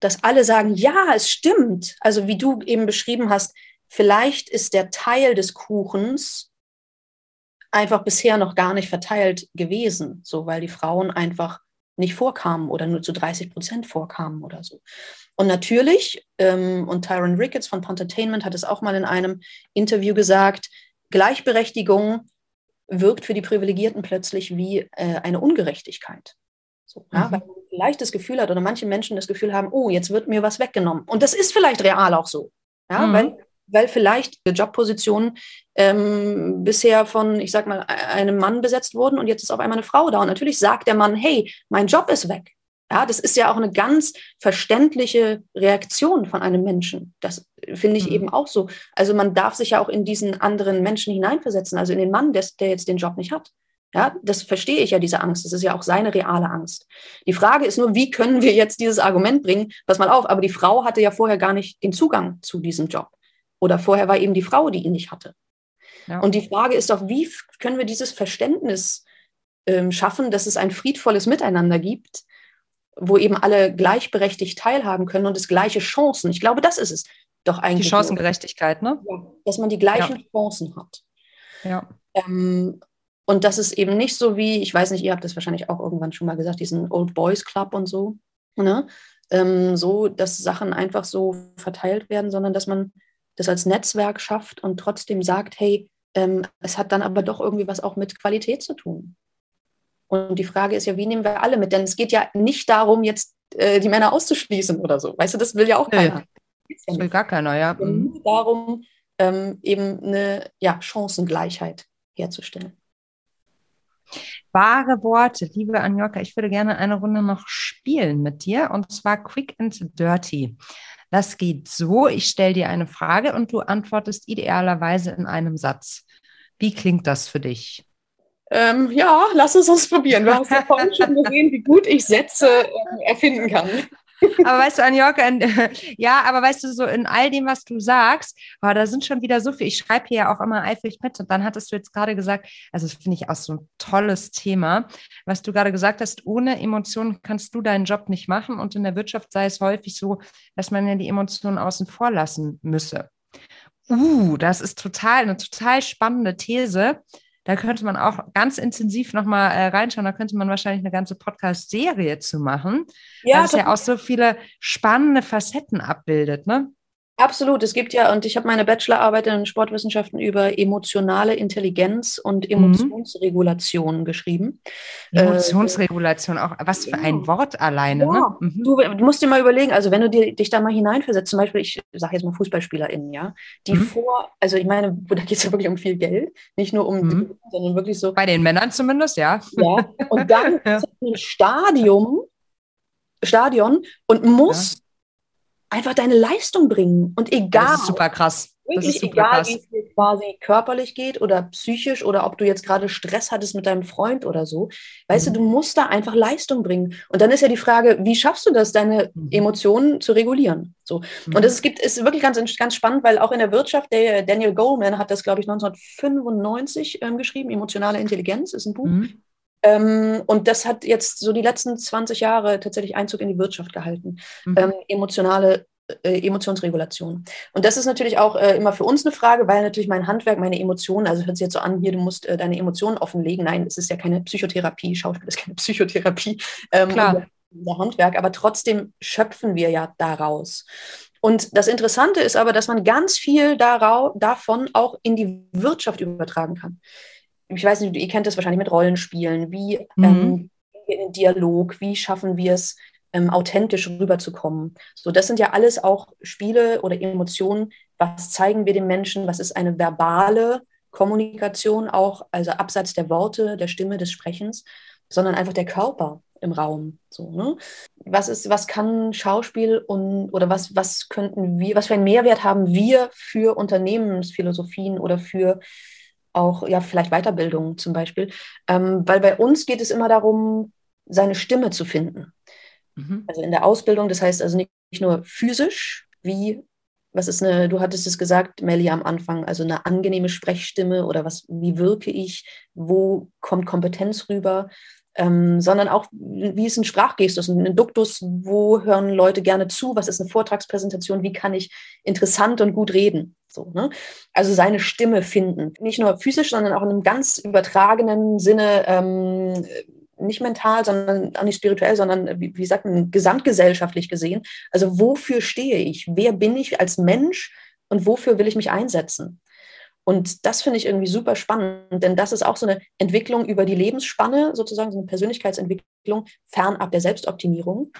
dass alle sagen, ja, es stimmt. Also wie du eben beschrieben hast, vielleicht ist der Teil des Kuchens einfach bisher noch gar nicht verteilt gewesen, so weil die Frauen einfach nicht vorkamen oder nur zu 30 Prozent vorkamen oder so. Und natürlich, ähm, und Tyron Ricketts von Pontertainment hat es auch mal in einem Interview gesagt, Gleichberechtigung wirkt für die Privilegierten plötzlich wie äh, eine Ungerechtigkeit. So, ja, mhm. Weil man vielleicht das Gefühl hat oder manche Menschen das Gefühl haben, oh, jetzt wird mir was weggenommen. Und das ist vielleicht real auch so. Ja, mhm. weil weil vielleicht Jobpositionen ähm, bisher von, ich sag mal, einem Mann besetzt wurden und jetzt ist auf einmal eine Frau da. Und natürlich sagt der Mann, hey, mein Job ist weg. Ja, das ist ja auch eine ganz verständliche Reaktion von einem Menschen. Das finde ich mhm. eben auch so. Also man darf sich ja auch in diesen anderen Menschen hineinversetzen, also in den Mann, der, der jetzt den Job nicht hat. Ja, das verstehe ich ja, diese Angst. Das ist ja auch seine reale Angst. Die Frage ist nur, wie können wir jetzt dieses Argument bringen? Pass mal auf, aber die Frau hatte ja vorher gar nicht den Zugang zu diesem Job. Oder vorher war eben die Frau, die ihn nicht hatte. Ja. Und die Frage ist doch, wie können wir dieses Verständnis ähm, schaffen, dass es ein friedvolles Miteinander gibt, wo eben alle gleichberechtigt teilhaben können und es gleiche Chancen. Ich glaube, das ist es doch eigentlich. Die Chancengerechtigkeit, ne? Ja, dass man die gleichen ja. Chancen hat. Ja. Ähm, und das ist eben nicht so wie, ich weiß nicht, ihr habt das wahrscheinlich auch irgendwann schon mal gesagt, diesen Old Boys Club und so, ne? Ähm, so, dass Sachen einfach so verteilt werden, sondern dass man das als Netzwerk schafft und trotzdem sagt, hey, ähm, es hat dann aber doch irgendwie was auch mit Qualität zu tun. Und die Frage ist ja, wie nehmen wir alle mit? Denn es geht ja nicht darum, jetzt äh, die Männer auszuschließen oder so. Weißt du, das will ja auch keiner. Nee, das will gar keiner, ja. Mhm. darum, ähm, eben eine ja, Chancengleichheit herzustellen. Wahre Worte, liebe Anjoka, ich würde gerne eine Runde noch spielen mit dir und zwar Quick and Dirty. Das geht so, ich stelle dir eine Frage und du antwortest idealerweise in einem Satz. Wie klingt das für dich? Ähm, ja, lass uns probieren. Du hast ja vorhin schon gesehen, wie gut ich Sätze äh, erfinden kann. Aber weißt du, Anjorka, ja, aber weißt du, so in all dem, was du sagst, oh, da sind schon wieder so viel. Ich schreibe hier ja auch immer eifrig mit. Und dann hattest du jetzt gerade gesagt, also das finde ich auch so ein tolles Thema, was du gerade gesagt hast, ohne Emotionen kannst du deinen Job nicht machen. Und in der Wirtschaft sei es häufig so, dass man ja die Emotionen außen vor lassen müsse. Uh, das ist total, eine total spannende These. Da könnte man auch ganz intensiv nochmal äh, reinschauen. Da könnte man wahrscheinlich eine ganze Podcast-Serie zu machen, ja, weil es ja auch so viele spannende Facetten abbildet. Ne? Absolut. Es gibt ja, und ich habe meine Bachelorarbeit in Sportwissenschaften über emotionale Intelligenz und mhm. Emotionsregulation mhm. geschrieben. Emotionsregulation, auch was für ein Wort alleine. Ne? Ja. Ne? Mhm. Du, du, musst dir mal überlegen, also wenn du dir, dich da mal hineinversetzt, zum Beispiel, ich sage jetzt mal FußballspielerInnen, ja, die mhm. vor, also ich meine, da geht es ja wirklich um viel Geld, nicht nur um, mhm. sondern wirklich so. Bei den Männern zumindest, ja. Ja, und dann ja. ein Stadium, Stadion und muss einfach deine Leistung bringen. Und egal. Das ist super krass. Super egal, wie es dir quasi körperlich geht oder psychisch oder ob du jetzt gerade Stress hattest mit deinem Freund oder so. Weißt mhm. du, du musst da einfach Leistung bringen. Und dann ist ja die Frage, wie schaffst du das, deine mhm. Emotionen zu regulieren? So. Mhm. Und es gibt, ist wirklich ganz, ganz spannend, weil auch in der Wirtschaft, der Daniel Goleman hat das, glaube ich, 1995 ähm, geschrieben, Emotionale Intelligenz ist ein Buch. Ähm, und das hat jetzt so die letzten 20 Jahre tatsächlich Einzug in die Wirtschaft gehalten. Mhm. Ähm, emotionale äh, Emotionsregulation. Und das ist natürlich auch äh, immer für uns eine Frage, weil natürlich mein Handwerk, meine Emotionen, also hört sich jetzt so an, hier, du musst äh, deine Emotionen offenlegen. Nein, es ist ja keine Psychotherapie, Schauspiel ist keine Psychotherapie. Ähm, Klar. Unser Handwerk, aber trotzdem schöpfen wir ja daraus. Und das Interessante ist aber, dass man ganz viel darauf, davon auch in die Wirtschaft übertragen kann ich weiß nicht, ihr kennt das wahrscheinlich mit Rollenspielen, wie mhm. ähm, in den Dialog, wie schaffen wir es, ähm, authentisch rüberzukommen. So, das sind ja alles auch Spiele oder Emotionen. Was zeigen wir den Menschen? Was ist eine verbale Kommunikation auch, also abseits der Worte, der Stimme, des Sprechens, sondern einfach der Körper im Raum. So, ne? Was ist, was kann Schauspiel und oder was, was könnten wir, was für einen Mehrwert haben wir für Unternehmensphilosophien oder für auch ja vielleicht Weiterbildung zum Beispiel, ähm, weil bei uns geht es immer darum, seine Stimme zu finden. Mhm. Also in der Ausbildung, das heißt also nicht, nicht nur physisch, wie was ist eine, du hattest es gesagt, Melly, am Anfang, also eine angenehme Sprechstimme oder was, wie wirke ich, wo kommt Kompetenz rüber, ähm, sondern auch, wie ist ein Sprachgestus, ein Duktus, wo hören Leute gerne zu, was ist eine Vortragspräsentation, wie kann ich interessant und gut reden. So, ne? Also seine Stimme finden. Nicht nur physisch, sondern auch in einem ganz übertragenen Sinne, ähm, nicht mental, sondern auch nicht spirituell, sondern wie, wie sagt man, gesamtgesellschaftlich gesehen. Also wofür stehe ich? Wer bin ich als Mensch und wofür will ich mich einsetzen? Und das finde ich irgendwie super spannend, denn das ist auch so eine Entwicklung über die Lebensspanne, sozusagen so eine Persönlichkeitsentwicklung, fernab der Selbstoptimierung,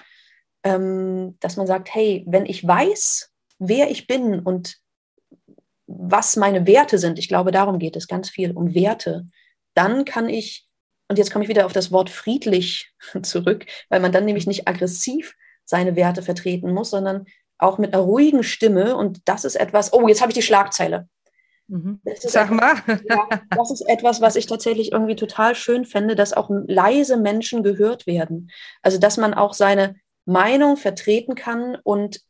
ähm, dass man sagt, hey, wenn ich weiß, wer ich bin und was meine Werte sind, ich glaube, darum geht es ganz viel, um Werte, dann kann ich, und jetzt komme ich wieder auf das Wort friedlich zurück, weil man dann nämlich nicht aggressiv seine Werte vertreten muss, sondern auch mit einer ruhigen Stimme. Und das ist etwas, oh, jetzt habe ich die Schlagzeile. Mhm. Sag mal. ja, das ist etwas, was ich tatsächlich irgendwie total schön fände, dass auch leise Menschen gehört werden. Also, dass man auch seine Meinung vertreten kann und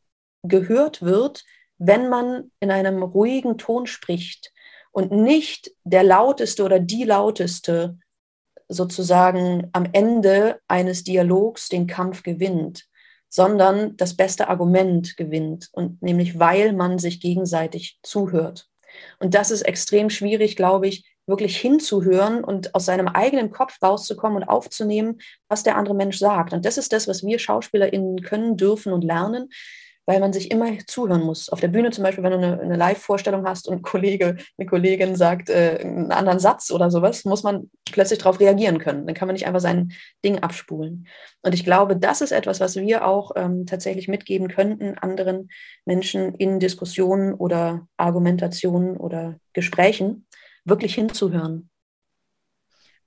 gehört wird, wenn man in einem ruhigen Ton spricht und nicht der lauteste oder die lauteste sozusagen am Ende eines Dialogs den Kampf gewinnt, sondern das beste Argument gewinnt und nämlich weil man sich gegenseitig zuhört. Und das ist extrem schwierig, glaube ich, wirklich hinzuhören und aus seinem eigenen Kopf rauszukommen und aufzunehmen, was der andere Mensch sagt. Und das ist das, was wir SchauspielerInnen können, dürfen und lernen, weil man sich immer zuhören muss. Auf der Bühne zum Beispiel, wenn du eine, eine Live-Vorstellung hast und ein Kollege, eine Kollegin sagt äh, einen anderen Satz oder sowas, muss man plötzlich darauf reagieren können. Dann kann man nicht einfach sein Ding abspulen. Und ich glaube, das ist etwas, was wir auch ähm, tatsächlich mitgeben könnten, anderen Menschen in Diskussionen oder Argumentationen oder Gesprächen, wirklich hinzuhören.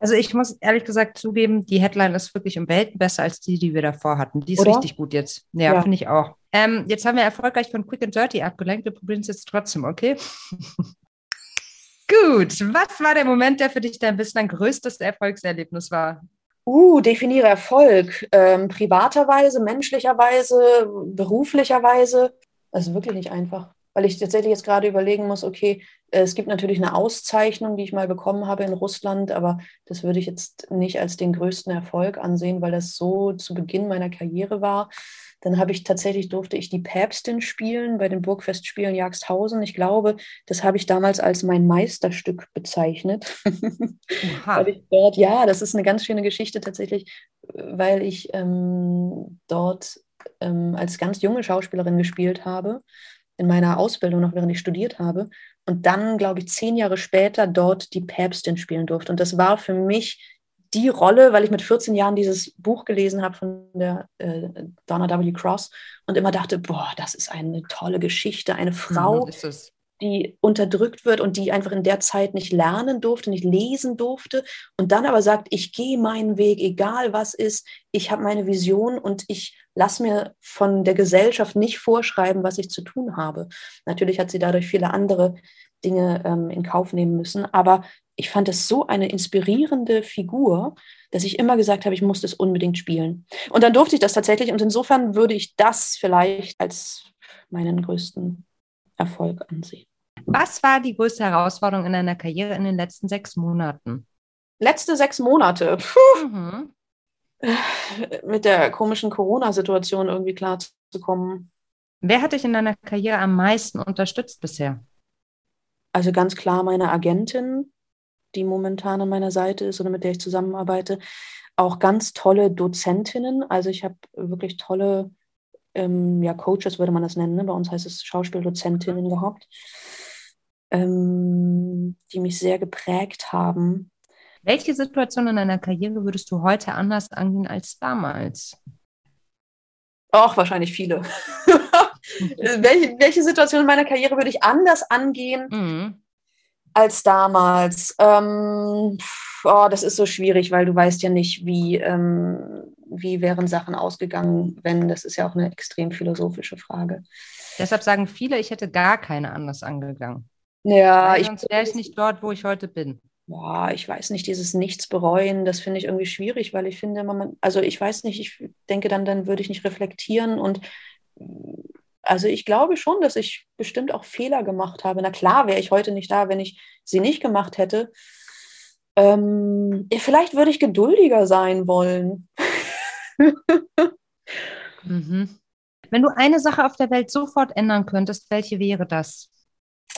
Also ich muss ehrlich gesagt zugeben, die Headline ist wirklich um Welten besser als die, die wir davor hatten. Die ist Oder? richtig gut jetzt. Ja, ja. finde ich auch. Ähm, jetzt haben wir erfolgreich von Quick and Dirty abgelenkt. Wir probieren es jetzt trotzdem, okay? gut. Was war der Moment, der für dich dein bislang größtes Erfolgserlebnis war? Uh, definiere Erfolg. Ähm, privaterweise, menschlicherweise, beruflicherweise. Das ist wirklich nicht einfach weil ich tatsächlich jetzt gerade überlegen muss, okay, äh, es gibt natürlich eine Auszeichnung, die ich mal bekommen habe in Russland, aber das würde ich jetzt nicht als den größten Erfolg ansehen, weil das so zu Beginn meiner Karriere war. Dann habe ich tatsächlich, durfte ich die Päpstin spielen bei den Burgfestspielen Jagdhausen. Ich glaube, das habe ich damals als mein Meisterstück bezeichnet. weil ich dort, ja, das ist eine ganz schöne Geschichte tatsächlich, weil ich ähm, dort ähm, als ganz junge Schauspielerin gespielt habe in meiner Ausbildung noch, während ich studiert habe. Und dann, glaube ich, zehn Jahre später dort die Päpstin spielen durfte. Und das war für mich die Rolle, weil ich mit 14 Jahren dieses Buch gelesen habe von der äh, Donna W. Cross und immer dachte, boah, das ist eine tolle Geschichte, eine Frau, mhm, die unterdrückt wird und die einfach in der Zeit nicht lernen durfte, nicht lesen durfte und dann aber sagt, ich gehe meinen Weg, egal was ist, ich habe meine Vision und ich lasse mir von der Gesellschaft nicht vorschreiben, was ich zu tun habe. Natürlich hat sie dadurch viele andere Dinge ähm, in Kauf nehmen müssen, aber ich fand es so eine inspirierende Figur, dass ich immer gesagt habe, ich muss das unbedingt spielen. Und dann durfte ich das tatsächlich und insofern würde ich das vielleicht als meinen größten Erfolg ansehen. Was war die größte Herausforderung in deiner Karriere in den letzten sechs Monaten? Letzte sechs Monate. Mhm. Mit der komischen Corona-Situation irgendwie klarzukommen. Wer hat dich in deiner Karriere am meisten unterstützt bisher? Also ganz klar meine Agentin, die momentan an meiner Seite ist oder mit der ich zusammenarbeite. Auch ganz tolle Dozentinnen. Also ich habe wirklich tolle ähm, ja, Coaches würde man das nennen. Ne? Bei uns heißt es Schauspieldozentinnen gehabt, ähm, die mich sehr geprägt haben. Welche Situation in deiner Karriere würdest du heute anders angehen als damals? Auch wahrscheinlich viele. welche, welche Situation in meiner Karriere würde ich anders angehen mhm. als damals? Ähm, oh, das ist so schwierig, weil du weißt ja nicht, wie, ähm, wie wären Sachen ausgegangen, wenn, das ist ja auch eine extrem philosophische Frage. Deshalb sagen viele, ich hätte gar keine anders angegangen. Ja, Weil sonst wäre ich nicht dort, wo ich heute bin. Boah, ich weiß nicht, dieses Nichts bereuen, das finde ich irgendwie schwierig, weil ich finde, man, also ich weiß nicht, ich denke dann, dann würde ich nicht reflektieren und also ich glaube schon, dass ich bestimmt auch Fehler gemacht habe. Na klar, wäre ich heute nicht da, wenn ich sie nicht gemacht hätte. Ähm, vielleicht würde ich geduldiger sein wollen. mhm. Wenn du eine Sache auf der Welt sofort ändern könntest, welche wäre das?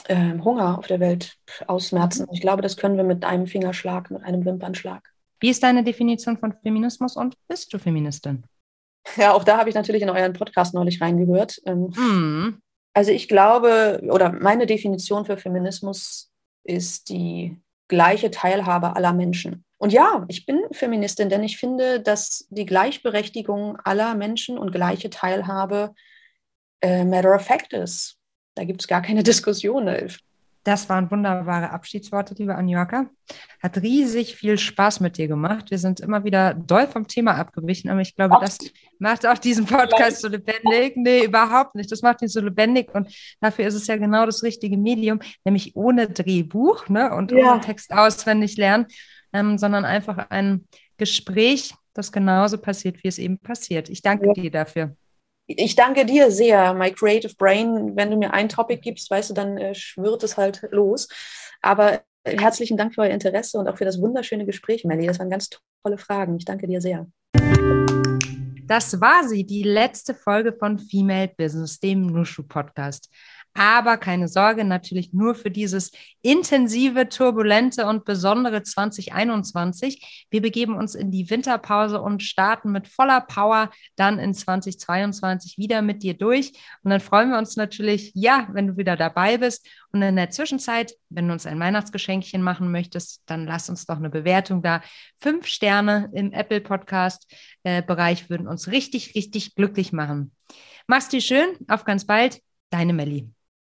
Ähm, Hunger auf der Welt ausmerzen. Ich glaube, das können wir mit einem Fingerschlag, mit einem Wimpernschlag. Wie ist deine Definition von Feminismus und bist du Feministin? Ja, auch da habe ich natürlich in euren Podcast neulich reingehört. Mhm. Also ich glaube, oder meine Definition für Feminismus ist die gleiche Teilhabe aller Menschen. Und ja, ich bin Feministin, denn ich finde, dass die Gleichberechtigung aller Menschen und gleiche Teilhabe äh, matter of fact ist. Da gibt es gar keine Diskussion. Das waren wunderbare Abschiedsworte, liebe Anjorka. Hat riesig viel Spaß mit dir gemacht. Wir sind immer wieder doll vom Thema abgewichen, aber ich glaube, das macht auch diesen Podcast so lebendig. Nee, überhaupt nicht. Das macht ihn so lebendig und dafür ist es ja genau das richtige Medium, nämlich ohne Drehbuch ne, und ja. ohne Text auswendig lernen, ähm, sondern einfach ein Gespräch, das genauso passiert, wie es eben passiert. Ich danke ja. dir dafür. Ich danke dir sehr, my creative brain. Wenn du mir ein Topic gibst, weißt du, dann äh, schwirrt es halt los. Aber äh, herzlichen Dank für euer Interesse und auch für das wunderschöne Gespräch, Melly. Das waren ganz tolle Fragen. Ich danke dir sehr. Das war sie, die letzte Folge von Female Business, dem Nushu Podcast. Aber keine Sorge, natürlich nur für dieses intensive, turbulente und besondere 2021. Wir begeben uns in die Winterpause und starten mit voller Power dann in 2022 wieder mit dir durch. Und dann freuen wir uns natürlich, ja, wenn du wieder dabei bist. Und in der Zwischenzeit, wenn du uns ein Weihnachtsgeschenkchen machen möchtest, dann lass uns doch eine Bewertung da. Fünf Sterne im Apple Podcast äh, würden uns richtig, richtig glücklich machen. Mach's dir schön. Auf ganz bald. Deine Melli.